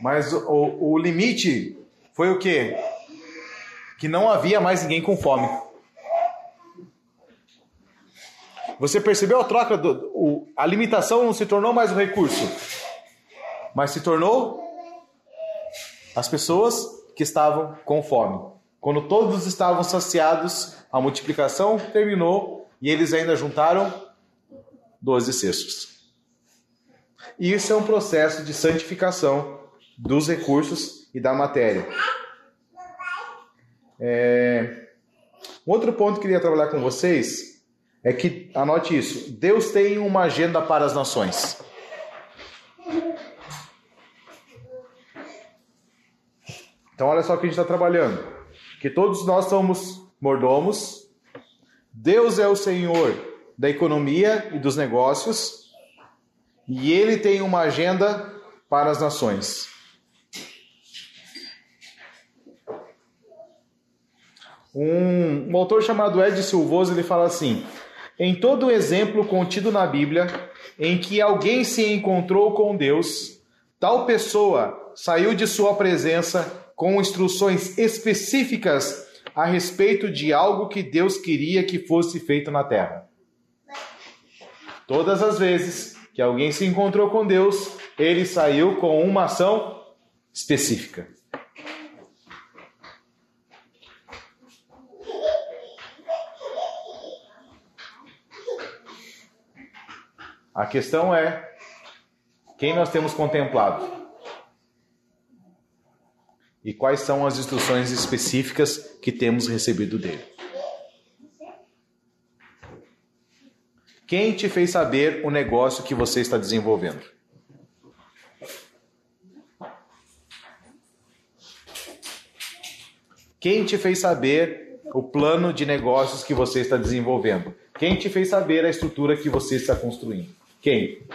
mas o, o limite foi o quê? Que não havia mais ninguém com fome. Você percebeu a troca? Do, o, a limitação não se tornou mais o recurso, mas se tornou as pessoas que estavam com fome. Quando todos estavam saciados, a multiplicação terminou e eles ainda juntaram 12 cestos. E isso é um processo de santificação dos recursos e da matéria. É... Outro ponto que eu queria trabalhar com vocês é que, anote isso, Deus tem uma agenda para as nações. Então, olha só o que a gente está trabalhando. Que todos nós somos mordomos. Deus é o Senhor da economia e dos negócios. E Ele tem uma agenda para as nações. Um, um autor chamado Ed Silvoso ele fala assim: em todo exemplo contido na Bíblia em que alguém se encontrou com Deus, tal pessoa saiu de sua presença com instruções específicas a respeito de algo que Deus queria que fosse feito na terra. Todas as vezes que alguém se encontrou com Deus, ele saiu com uma ação específica. A questão é quem nós temos contemplado e quais são as instruções específicas que temos recebido dele. Quem te fez saber o negócio que você está desenvolvendo? Quem te fez saber o plano de negócios que você está desenvolvendo? Quem te fez saber a estrutura que você está construindo? Quem?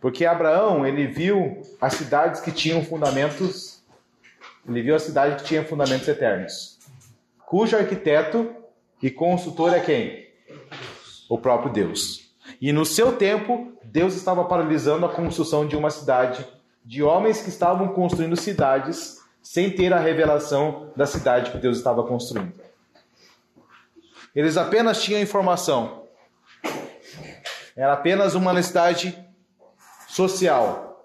Porque Abraão, ele viu as cidades que tinham fundamentos, ele viu a cidade que tinha fundamentos eternos. Cujo arquiteto e consultor é quem? O próprio Deus. E no seu tempo, Deus estava paralisando a construção de uma cidade, de homens que estavam construindo cidades sem ter a revelação da cidade que Deus estava construindo. Eles apenas tinham informação. Era apenas uma necessidade social,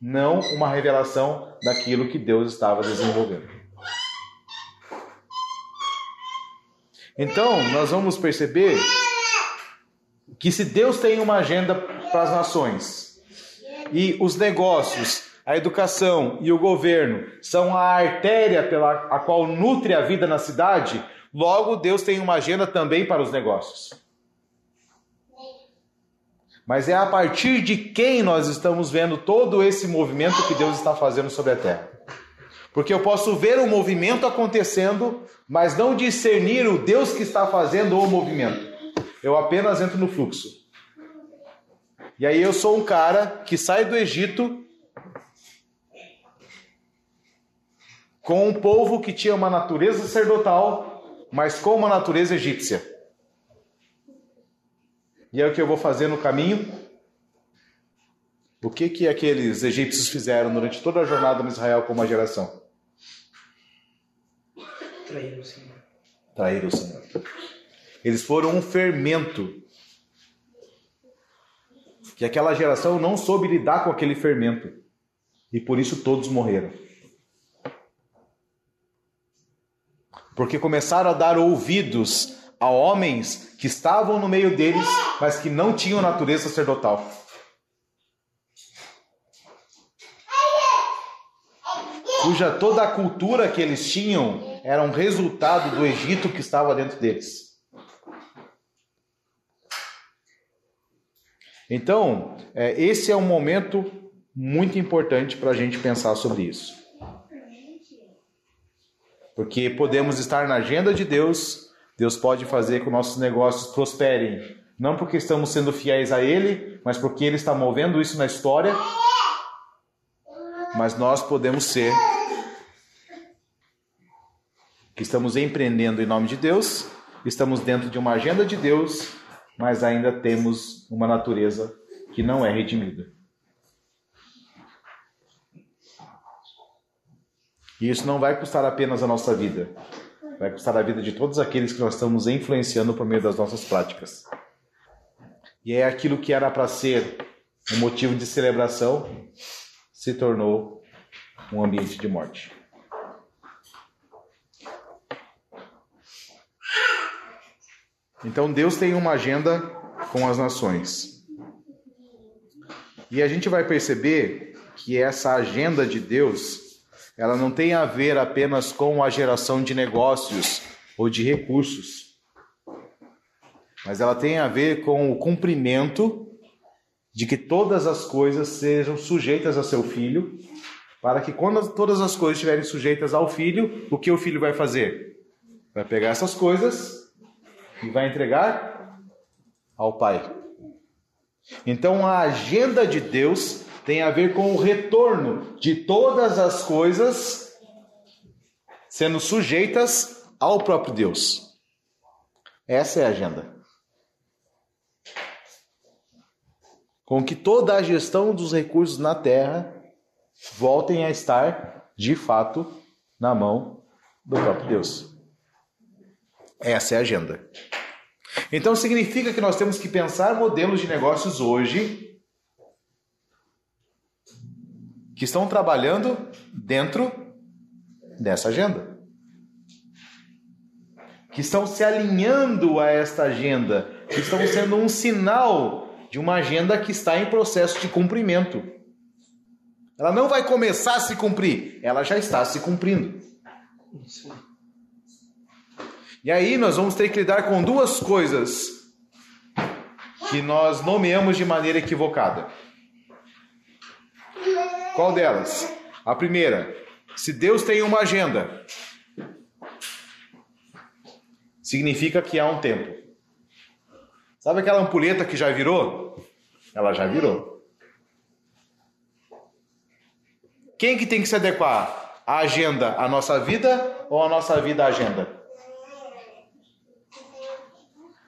não uma revelação daquilo que Deus estava desenvolvendo. Então, nós vamos perceber que se Deus tem uma agenda para as nações, e os negócios, a educação e o governo são a artéria pela a qual nutre a vida na cidade, logo Deus tem uma agenda também para os negócios. Mas é a partir de quem nós estamos vendo todo esse movimento que Deus está fazendo sobre a terra. Porque eu posso ver o movimento acontecendo, mas não discernir o Deus que está fazendo o movimento. Eu apenas entro no fluxo. E aí eu sou um cara que sai do Egito com um povo que tinha uma natureza sacerdotal, mas com uma natureza egípcia. E é o que eu vou fazer no caminho. O que que aqueles egípcios fizeram durante toda a jornada de Israel como uma geração? Traíram o Senhor. Traíram o Senhor. Eles foram um fermento. Que aquela geração não soube lidar com aquele fermento. E por isso todos morreram. Porque começaram a dar ouvidos a homens que estavam no meio deles, mas que não tinham natureza sacerdotal. Cuja toda a cultura que eles tinham era um resultado do Egito que estava dentro deles. Então, é, esse é um momento muito importante para a gente pensar sobre isso. Porque podemos estar na agenda de Deus, Deus pode fazer que nossos negócios prosperem, não porque estamos sendo fiéis a Ele, mas porque Ele está movendo isso na história. Mas nós podemos ser que estamos empreendendo em nome de Deus, estamos dentro de uma agenda de Deus, mas ainda temos uma natureza que não é redimida. E isso não vai custar apenas a nossa vida, vai custar a vida de todos aqueles que nós estamos influenciando por meio das nossas práticas. E é aquilo que era para ser um motivo de celebração se tornou um ambiente de morte. Então Deus tem uma agenda com as nações. E a gente vai perceber que essa agenda de Deus, ela não tem a ver apenas com a geração de negócios ou de recursos, mas ela tem a ver com o cumprimento de que todas as coisas sejam sujeitas a seu filho, para que quando todas as coisas estiverem sujeitas ao filho, o que o filho vai fazer? Vai pegar essas coisas e vai entregar ao Pai. Então a agenda de Deus tem a ver com o retorno de todas as coisas sendo sujeitas ao próprio Deus. Essa é a agenda. Com que toda a gestão dos recursos na terra voltem a estar, de fato, na mão do próprio Deus. Essa é a agenda. Então significa que nós temos que pensar modelos de negócios hoje que estão trabalhando dentro dessa agenda. Que estão se alinhando a esta agenda, que estão sendo um sinal de uma agenda que está em processo de cumprimento. Ela não vai começar a se cumprir, ela já está se cumprindo. E aí nós vamos ter que lidar com duas coisas que nós nomeamos de maneira equivocada. Qual delas? A primeira, se Deus tem uma agenda, significa que há um tempo. Sabe aquela ampulheta que já virou? Ela já virou. Quem que tem que se adequar? A agenda à nossa vida ou a nossa vida à agenda?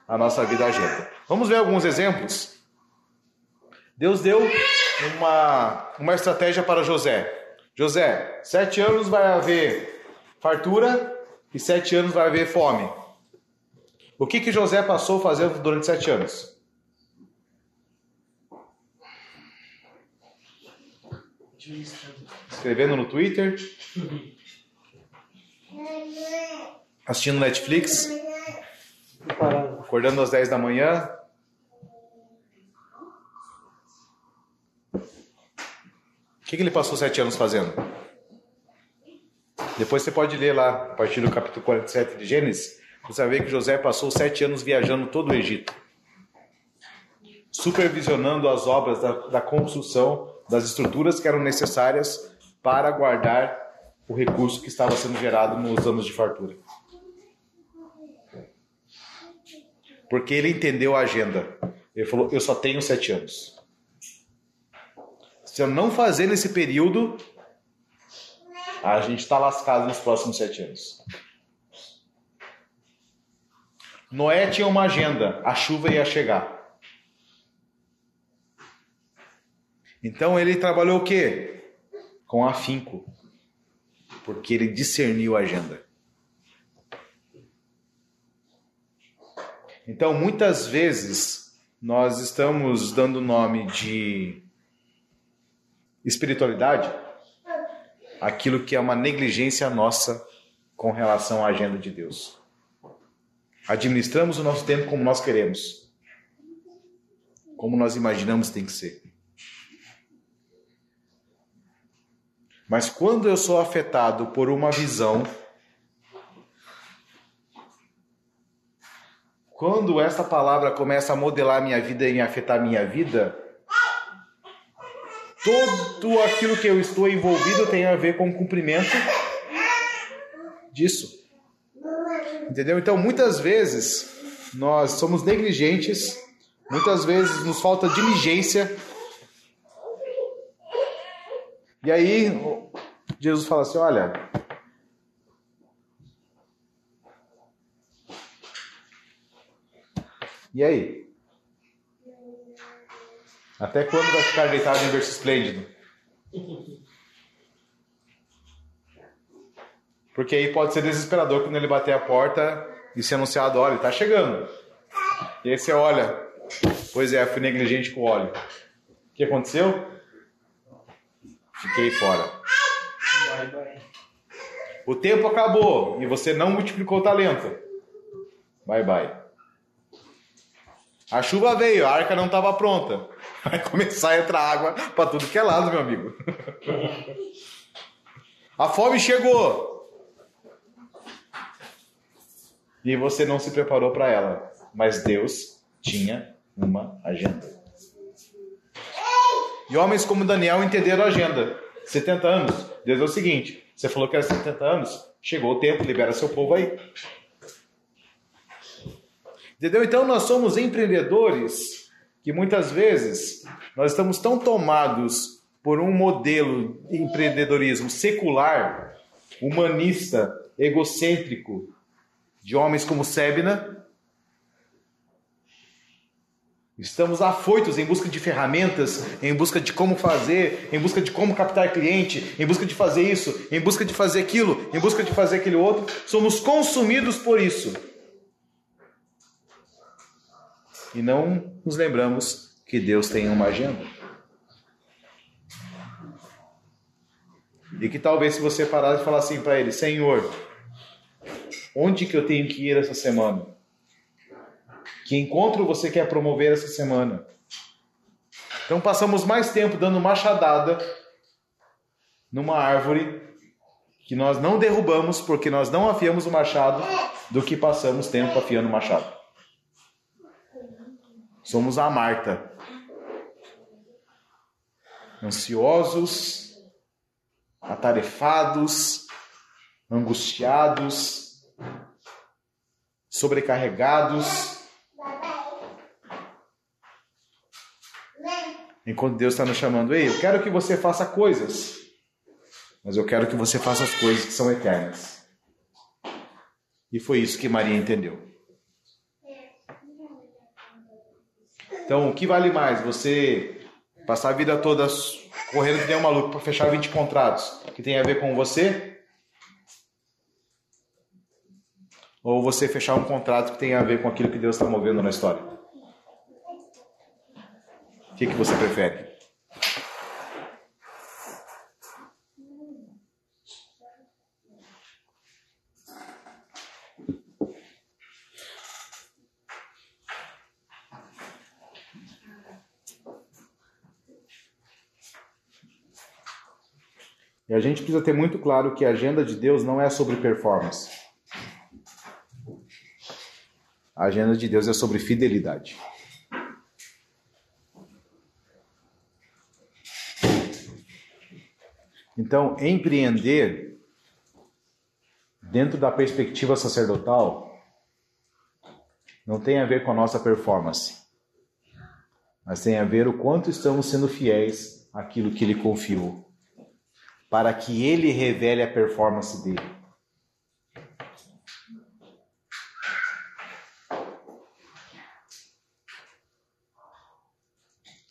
A nossa vida à agenda. Vamos ver alguns exemplos? Deus deu uma, uma estratégia para José. José, sete anos vai haver fartura e sete anos vai haver fome. O que, que José passou fazendo durante sete anos? Escrevendo no Twitter, assistindo Netflix, acordando às 10 da manhã. Que, que ele passou sete anos fazendo? Depois você pode ler lá, a partir do capítulo 47 de Gênesis, você vai ver que José passou sete anos viajando todo o Egito, supervisionando as obras da, da construção das estruturas que eram necessárias para guardar o recurso que estava sendo gerado nos anos de fartura. Porque ele entendeu a agenda. Ele falou: Eu só tenho sete anos. Se eu não fazer nesse período, a gente está lascado nos próximos sete anos. Noé tinha uma agenda, a chuva ia chegar. Então ele trabalhou o quê? Com afinco, porque ele discerniu a agenda. Então, muitas vezes, nós estamos dando nome de espiritualidade aquilo que é uma negligência nossa com relação à agenda de Deus. Administramos o nosso tempo como nós queremos, como nós imaginamos tem que ser. Mas quando eu sou afetado por uma visão, quando essa palavra começa a modelar minha vida e afetar minha vida, tudo aquilo que eu estou envolvido tem a ver com o cumprimento disso. Entendeu? Então, muitas vezes nós somos negligentes, muitas vezes nos falta diligência. E aí Jesus fala assim: olha, e aí? Até quando vai ficar deitado em berço esplêndido? Porque aí pode ser desesperador quando ele bater a porta e ser anunciado: olha, está chegando. E aí você olha, pois é, fui negligente com o óleo. O que aconteceu? Fiquei fora. O tempo acabou e você não multiplicou o talento. Bye bye. A chuva veio, a arca não estava pronta. Vai começar a entrar água para tudo que é lado, meu amigo. A fome chegou. E você não se preparou para ela. Mas Deus tinha uma agenda. E homens como Daniel entenderam a agenda. 70 anos. Deus é o seguinte: você falou que era 70 anos. Chegou o tempo, libera seu povo aí. Entendeu? Então nós somos empreendedores que muitas vezes nós estamos tão tomados por um modelo de empreendedorismo secular, humanista, egocêntrico, de homens como Sebna. Estamos afoitos em busca de ferramentas, em busca de como fazer, em busca de como captar cliente, em busca de fazer isso, em busca de fazer aquilo, em busca de fazer aquele outro. Somos consumidos por isso. E não nos lembramos que Deus tem uma agenda. E que talvez se você parar e falar assim para ele, Senhor, onde que eu tenho que ir essa semana? Que encontro você quer promover essa semana? Então passamos mais tempo dando machadada numa árvore que nós não derrubamos porque nós não afiamos o machado do que passamos tempo afiando o machado. Somos a Marta. Ansiosos, atarefados, angustiados, sobrecarregados. Enquanto Deus está nos chamando, ei, eu quero que você faça coisas, mas eu quero que você faça as coisas que são eternas. E foi isso que Maria entendeu. Então, o que vale mais? Você passar a vida toda correndo que nem um maluco para fechar 20 contratos que tem a ver com você? Ou você fechar um contrato que tem a ver com aquilo que Deus está movendo na história? O que, que você prefere? E a gente precisa ter muito claro que a agenda de Deus não é sobre performance. A agenda de Deus é sobre fidelidade. Então, empreender dentro da perspectiva sacerdotal não tem a ver com a nossa performance, mas tem a ver o quanto estamos sendo fiéis àquilo que ele confiou, para que ele revele a performance dele.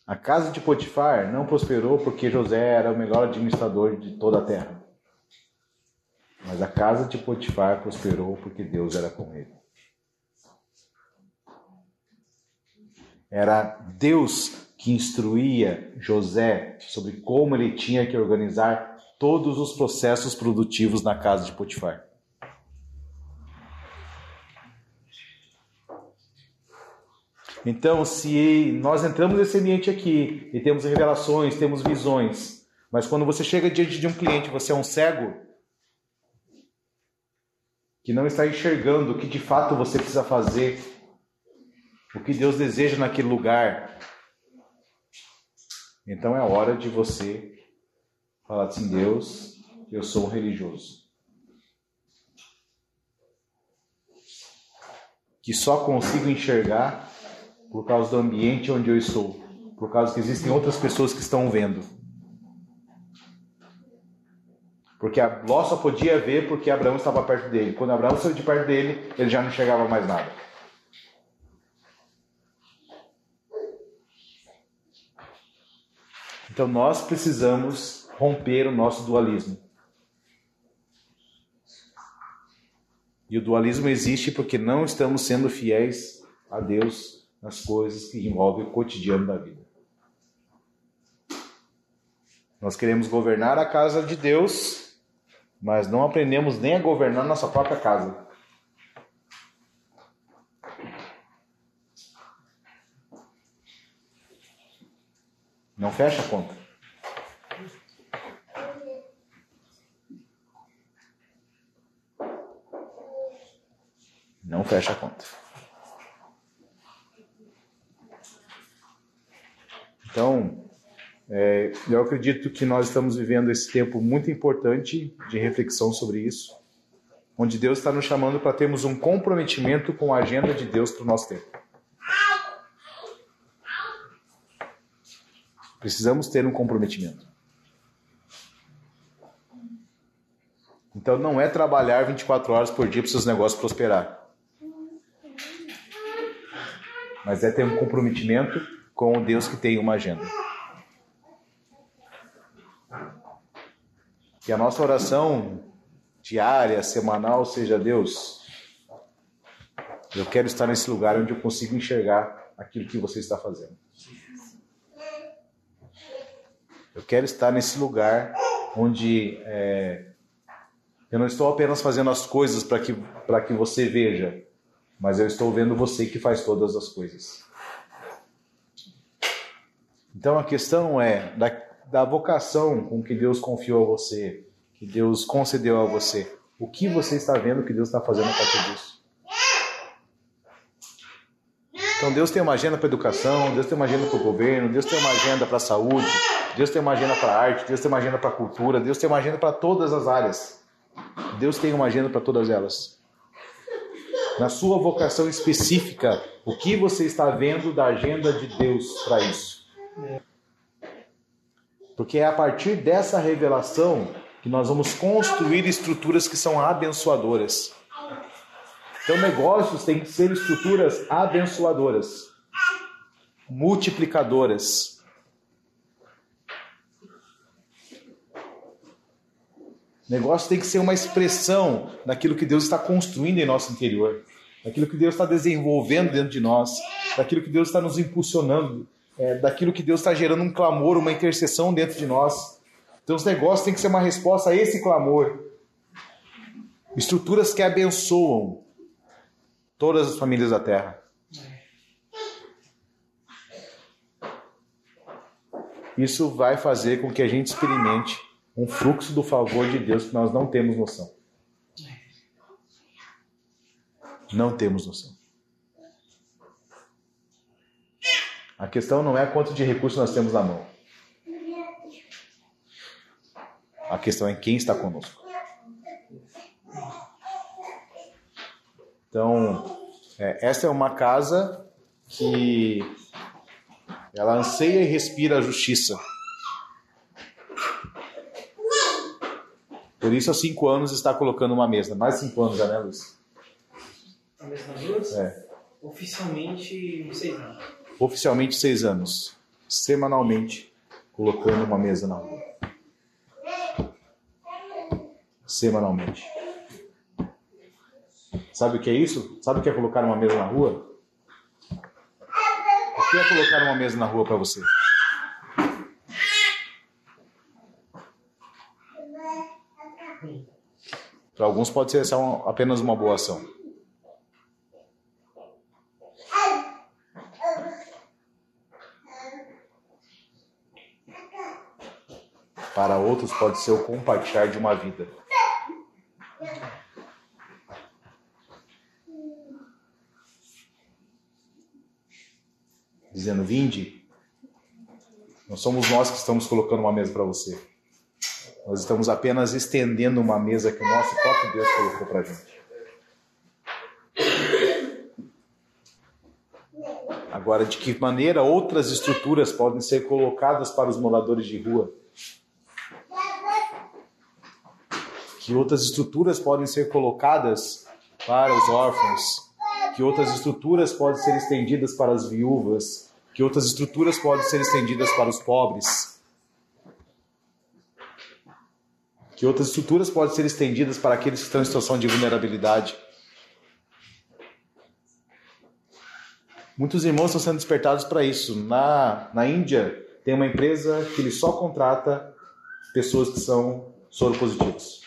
A casa de Potifar não prosperou porque José era o melhor administrador de toda a terra. Mas a casa de Potifar prosperou porque Deus era com ele. Era Deus que instruía José sobre como ele tinha que organizar todos os processos produtivos na casa de Potifar. Então, se nós entramos nesse ambiente aqui e temos revelações, temos visões, mas quando você chega diante de um cliente, você é um cego que não está enxergando o que de fato você precisa fazer, o que Deus deseja naquele lugar, então é hora de você falar assim: Deus, eu sou um religioso. Que só consigo enxergar por causa do ambiente onde eu estou, por causa que existem outras pessoas que estão vendo. Porque Ló só podia ver porque Abraão estava perto dele. Quando Abraão saiu de perto dele, ele já não enxergava mais nada. Então nós precisamos romper o nosso dualismo. E o dualismo existe porque não estamos sendo fiéis a Deus nas coisas que envolvem o cotidiano da vida. Nós queremos governar a casa de Deus, mas não aprendemos nem a governar nossa própria casa. Não fecha a conta. Não fecha a conta. Então, é, eu acredito que nós estamos vivendo esse tempo muito importante de reflexão sobre isso, onde Deus está nos chamando para termos um comprometimento com a agenda de Deus para o nosso tempo. Precisamos ter um comprometimento. Então não é trabalhar 24 horas por dia para os seus negócios prosperar. Mas é ter um comprometimento com o Deus que tem uma agenda. Que a nossa oração diária, semanal, seja Deus, eu quero estar nesse lugar onde eu consigo enxergar aquilo que você está fazendo. Eu quero estar nesse lugar onde é, eu não estou apenas fazendo as coisas para que, que você veja, mas eu estou vendo você que faz todas as coisas. Então a questão é da, da vocação com que Deus confiou a você, que Deus concedeu a você. O que você está vendo que Deus está fazendo a partir disso? Então Deus tem uma agenda para educação, Deus tem uma agenda para o governo, Deus tem uma agenda para a saúde, Deus tem uma agenda para a arte, Deus tem uma agenda para a cultura, Deus tem uma agenda para todas as áreas. Deus tem uma agenda para todas elas. Na sua vocação específica, o que você está vendo da agenda de Deus para isso? Porque é a partir dessa revelação que nós vamos construir estruturas que são abençoadoras. Então, negócios têm que ser estruturas abençoadoras, multiplicadoras. Negócio tem que ser uma expressão daquilo que Deus está construindo em nosso interior, daquilo que Deus está desenvolvendo dentro de nós, daquilo que Deus está nos impulsionando é, daquilo que Deus está gerando um clamor, uma intercessão dentro de nós. Então os negócios têm que ser uma resposta a esse clamor. Estruturas que abençoam todas as famílias da terra. Isso vai fazer com que a gente experimente um fluxo do favor de Deus que nós não temos noção. Não temos noção. A questão não é quanto de recursos nós temos na mão. A questão é quem está conosco. Então, é, esta é uma casa que ela anseia e respira a justiça. Por isso, há cinco anos está colocando uma mesa. Mais cinco anos já, né, Luiz? A mesma duas? É. Oficialmente, seis anos. Oficialmente seis anos. Semanalmente colocando uma mesa na rua. Semanalmente. Sabe o que é isso? Sabe o que é colocar uma mesa na rua? O que é colocar uma mesa na rua para você? Para alguns pode ser só apenas uma boa ação. Para outros pode ser o compartilhar de uma vida. Dizendo, vinde, não somos nós que estamos colocando uma mesa para você. Nós estamos apenas estendendo uma mesa que o nosso próprio Deus colocou para a gente. Agora, de que maneira outras estruturas podem ser colocadas para os moradores de rua? Que outras estruturas podem ser colocadas para os órfãos? Que outras estruturas podem ser estendidas para as viúvas? Que outras estruturas podem ser estendidas para os pobres? Que outras estruturas podem ser estendidas para aqueles que estão em situação de vulnerabilidade? Muitos irmãos estão sendo despertados para isso. Na, na Índia, tem uma empresa que ele só contrata pessoas que são soropositivos.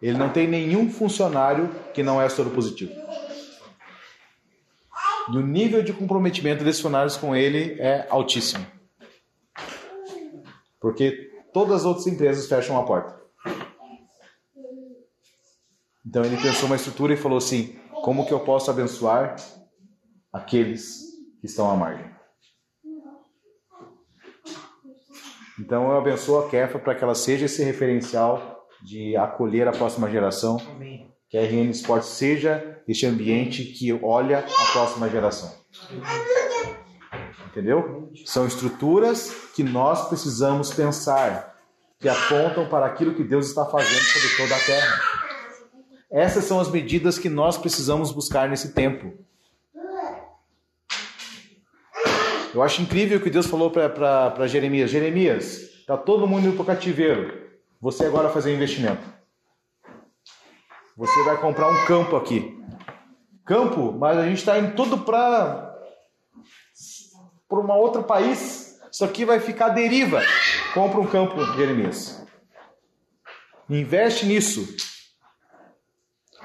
Ele não tem nenhum funcionário que não é soropositivo. E o nível de comprometimento desses funcionários com ele é altíssimo. Porque todas as outras empresas fecham a porta. Então ele pensou uma estrutura e falou assim: como que eu posso abençoar aqueles que estão à margem? Então eu abençoo a Kefa para que ela seja esse referencial de acolher a próxima geração. Amém. Que a RN Sport seja este ambiente que olha a próxima geração. Entendeu? São estruturas que nós precisamos pensar, que apontam para aquilo que Deus está fazendo sobre toda a terra. Essas são as medidas que nós precisamos buscar nesse tempo. Eu acho incrível o que Deus falou para Jeremias: Jeremias, está todo mundo indo para o cativeiro. Você agora fazer investimento. Você vai comprar um campo aqui. Campo, mas a gente está indo tudo para para um outro país. Isso aqui vai ficar deriva. Compra um campo, Jeremias. Investe nisso.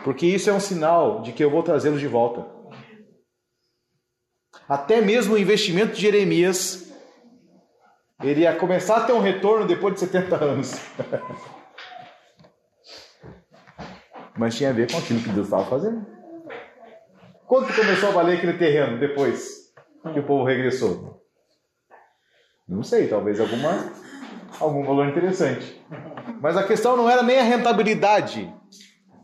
Porque isso é um sinal de que eu vou trazê-los de volta. Até mesmo o investimento de Jeremias, ele ia começar a ter um retorno depois de 70 anos. Mas tinha a ver com aquilo que Deus estava fazendo. Quanto começou a valer aquele terreno depois que o povo regressou? Não sei, talvez alguma, algum valor interessante. Mas a questão não era nem a rentabilidade,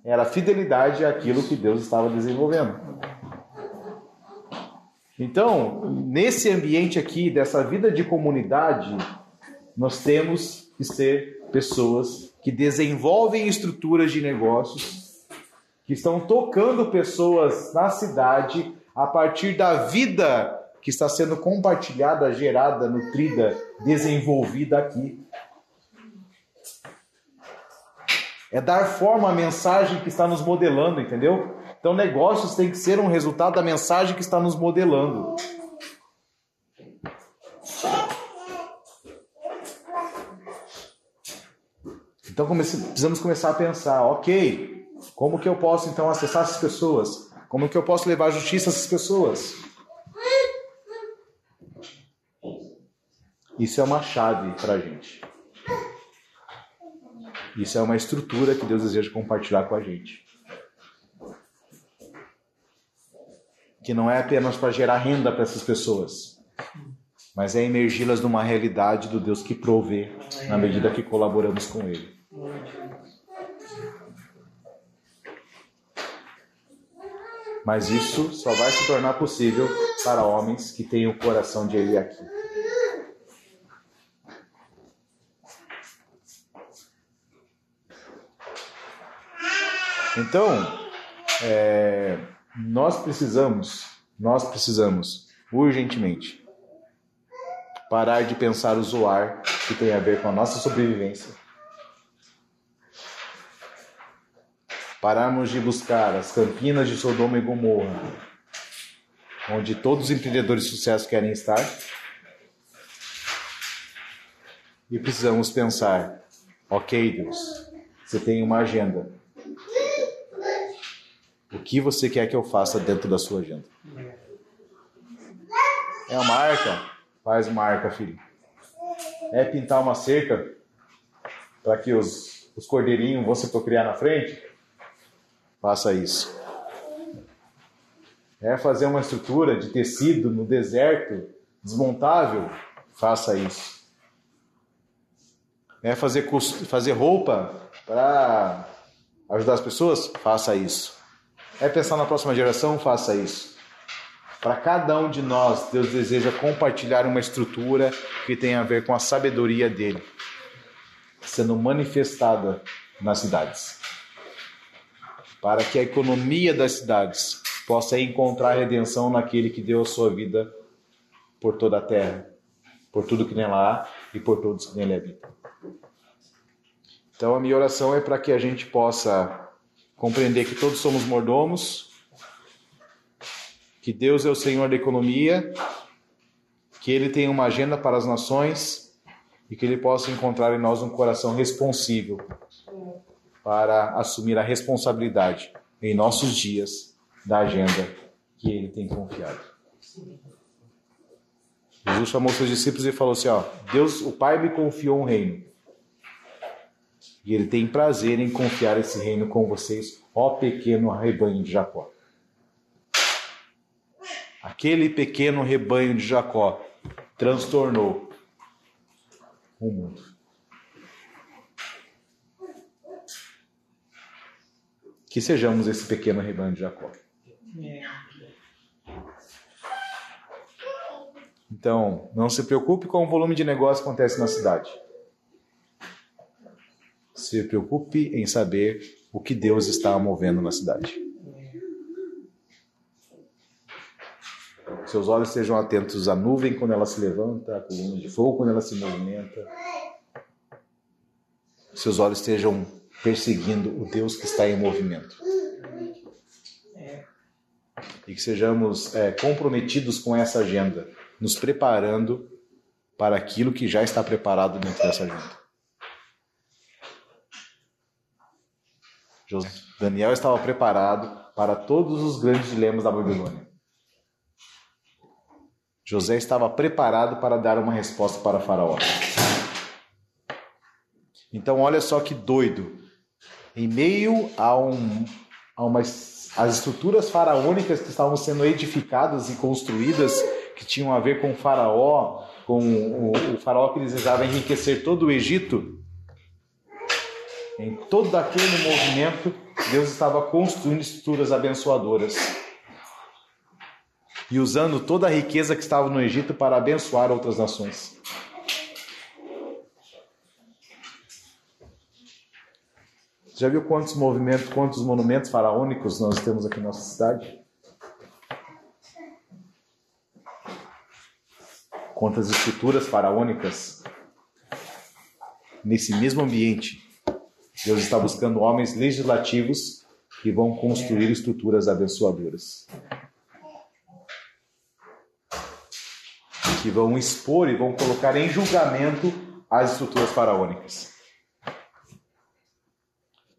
era a fidelidade àquilo que Deus estava desenvolvendo. Então, nesse ambiente aqui, dessa vida de comunidade, nós temos que ser pessoas que desenvolvem estruturas de negócios, que estão tocando pessoas na cidade a partir da vida que está sendo compartilhada, gerada, nutrida, desenvolvida aqui. É dar forma à mensagem que está nos modelando, entendeu? Então, negócios tem que ser um resultado da mensagem que está nos modelando. Então, precisamos começar a pensar, ok, como que eu posso então acessar essas pessoas? Como que eu posso levar justiça a essas pessoas? Isso é uma chave para a gente. Isso é uma estrutura que Deus deseja compartilhar com a gente. Que não é apenas para gerar renda para essas pessoas, mas é emergi-las numa realidade do Deus que provê na medida que colaboramos com Ele. Mas isso só vai se tornar possível para homens que têm o coração de Ele aqui. Então, é, nós precisamos, nós precisamos urgentemente parar de pensar o zoar que tem a ver com a nossa sobrevivência. Pararmos de buscar as campinas de Sodoma e Gomorra, onde todos os empreendedores de sucesso querem estar. E precisamos pensar: ok, Deus, você tem uma agenda o que você quer que eu faça dentro da sua agenda? É uma arca? Faz uma arca, filho. É pintar uma cerca para que os, os cordeirinhos vão se procriar na frente? Faça isso. É fazer uma estrutura de tecido no deserto desmontável? Faça isso. É fazer, fazer roupa para ajudar as pessoas? Faça isso é pensar na próxima geração, faça isso. Para cada um de nós, Deus deseja compartilhar uma estrutura que tem a ver com a sabedoria dele, sendo manifestada nas cidades. Para que a economia das cidades possa encontrar redenção naquele que deu a sua vida por toda a terra, por tudo que nela há e por todos que nele habitam. Então a minha oração é para que a gente possa compreender que todos somos mordomos, que Deus é o Senhor da economia, que Ele tem uma agenda para as nações e que Ele possa encontrar em nós um coração responsível para assumir a responsabilidade em nossos dias da agenda que Ele tem confiado. Jesus chamou seus discípulos e falou assim: ó, Deus, o Pai me confiou um reino. E ele tem prazer em confiar esse reino com vocês, ó pequeno rebanho de Jacó. Aquele pequeno rebanho de Jacó transtornou o mundo. Que sejamos esse pequeno rebanho de Jacó. Então, não se preocupe com o volume de negócio que acontece na cidade se preocupe em saber o que Deus está movendo na cidade. Seus olhos sejam atentos à nuvem quando ela se levanta, à coluna de fogo quando ela se movimenta. Seus olhos estejam perseguindo o Deus que está em movimento. E que sejamos é, comprometidos com essa agenda, nos preparando para aquilo que já está preparado dentro dessa agenda. Daniel estava preparado para todos os grandes dilemas da Babilônia. José estava preparado para dar uma resposta para Faraó. Então, olha só que doido. Em meio a, um, a umas, as estruturas faraônicas que estavam sendo edificadas e construídas, que tinham a ver com o Faraó, com o, o Faraó que desejava enriquecer todo o Egito, em todo aquele movimento, Deus estava construindo estruturas abençoadoras e usando toda a riqueza que estava no Egito para abençoar outras nações. Já viu quantos movimentos, quantos monumentos faraônicos nós temos aqui na nossa cidade? Quantas estruturas faraônicas nesse mesmo ambiente Deus está buscando homens legislativos que vão construir estruturas abençoadoras. Que vão expor e vão colocar em julgamento as estruturas faraônicas.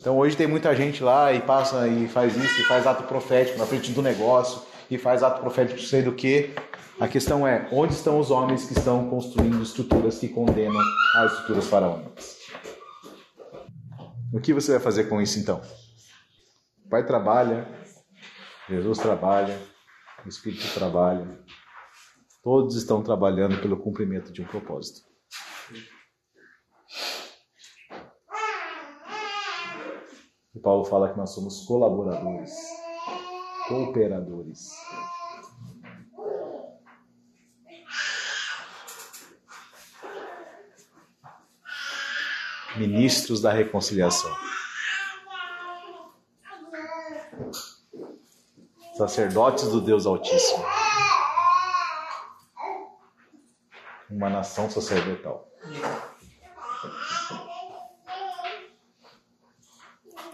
Então hoje tem muita gente lá e passa e faz isso, e faz ato profético na frente do negócio, e faz ato profético sei do que, A questão é: onde estão os homens que estão construindo estruturas que condenam as estruturas faraônicas? O que você vai fazer com isso então? O Pai trabalha, Jesus trabalha, o Espírito trabalha, todos estão trabalhando pelo cumprimento de um propósito. E Paulo fala que nós somos colaboradores, cooperadores. Ministros da reconciliação. Sacerdotes do Deus Altíssimo. Uma nação sacerdotal.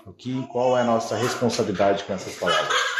O que, qual é a nossa responsabilidade com essas palavras?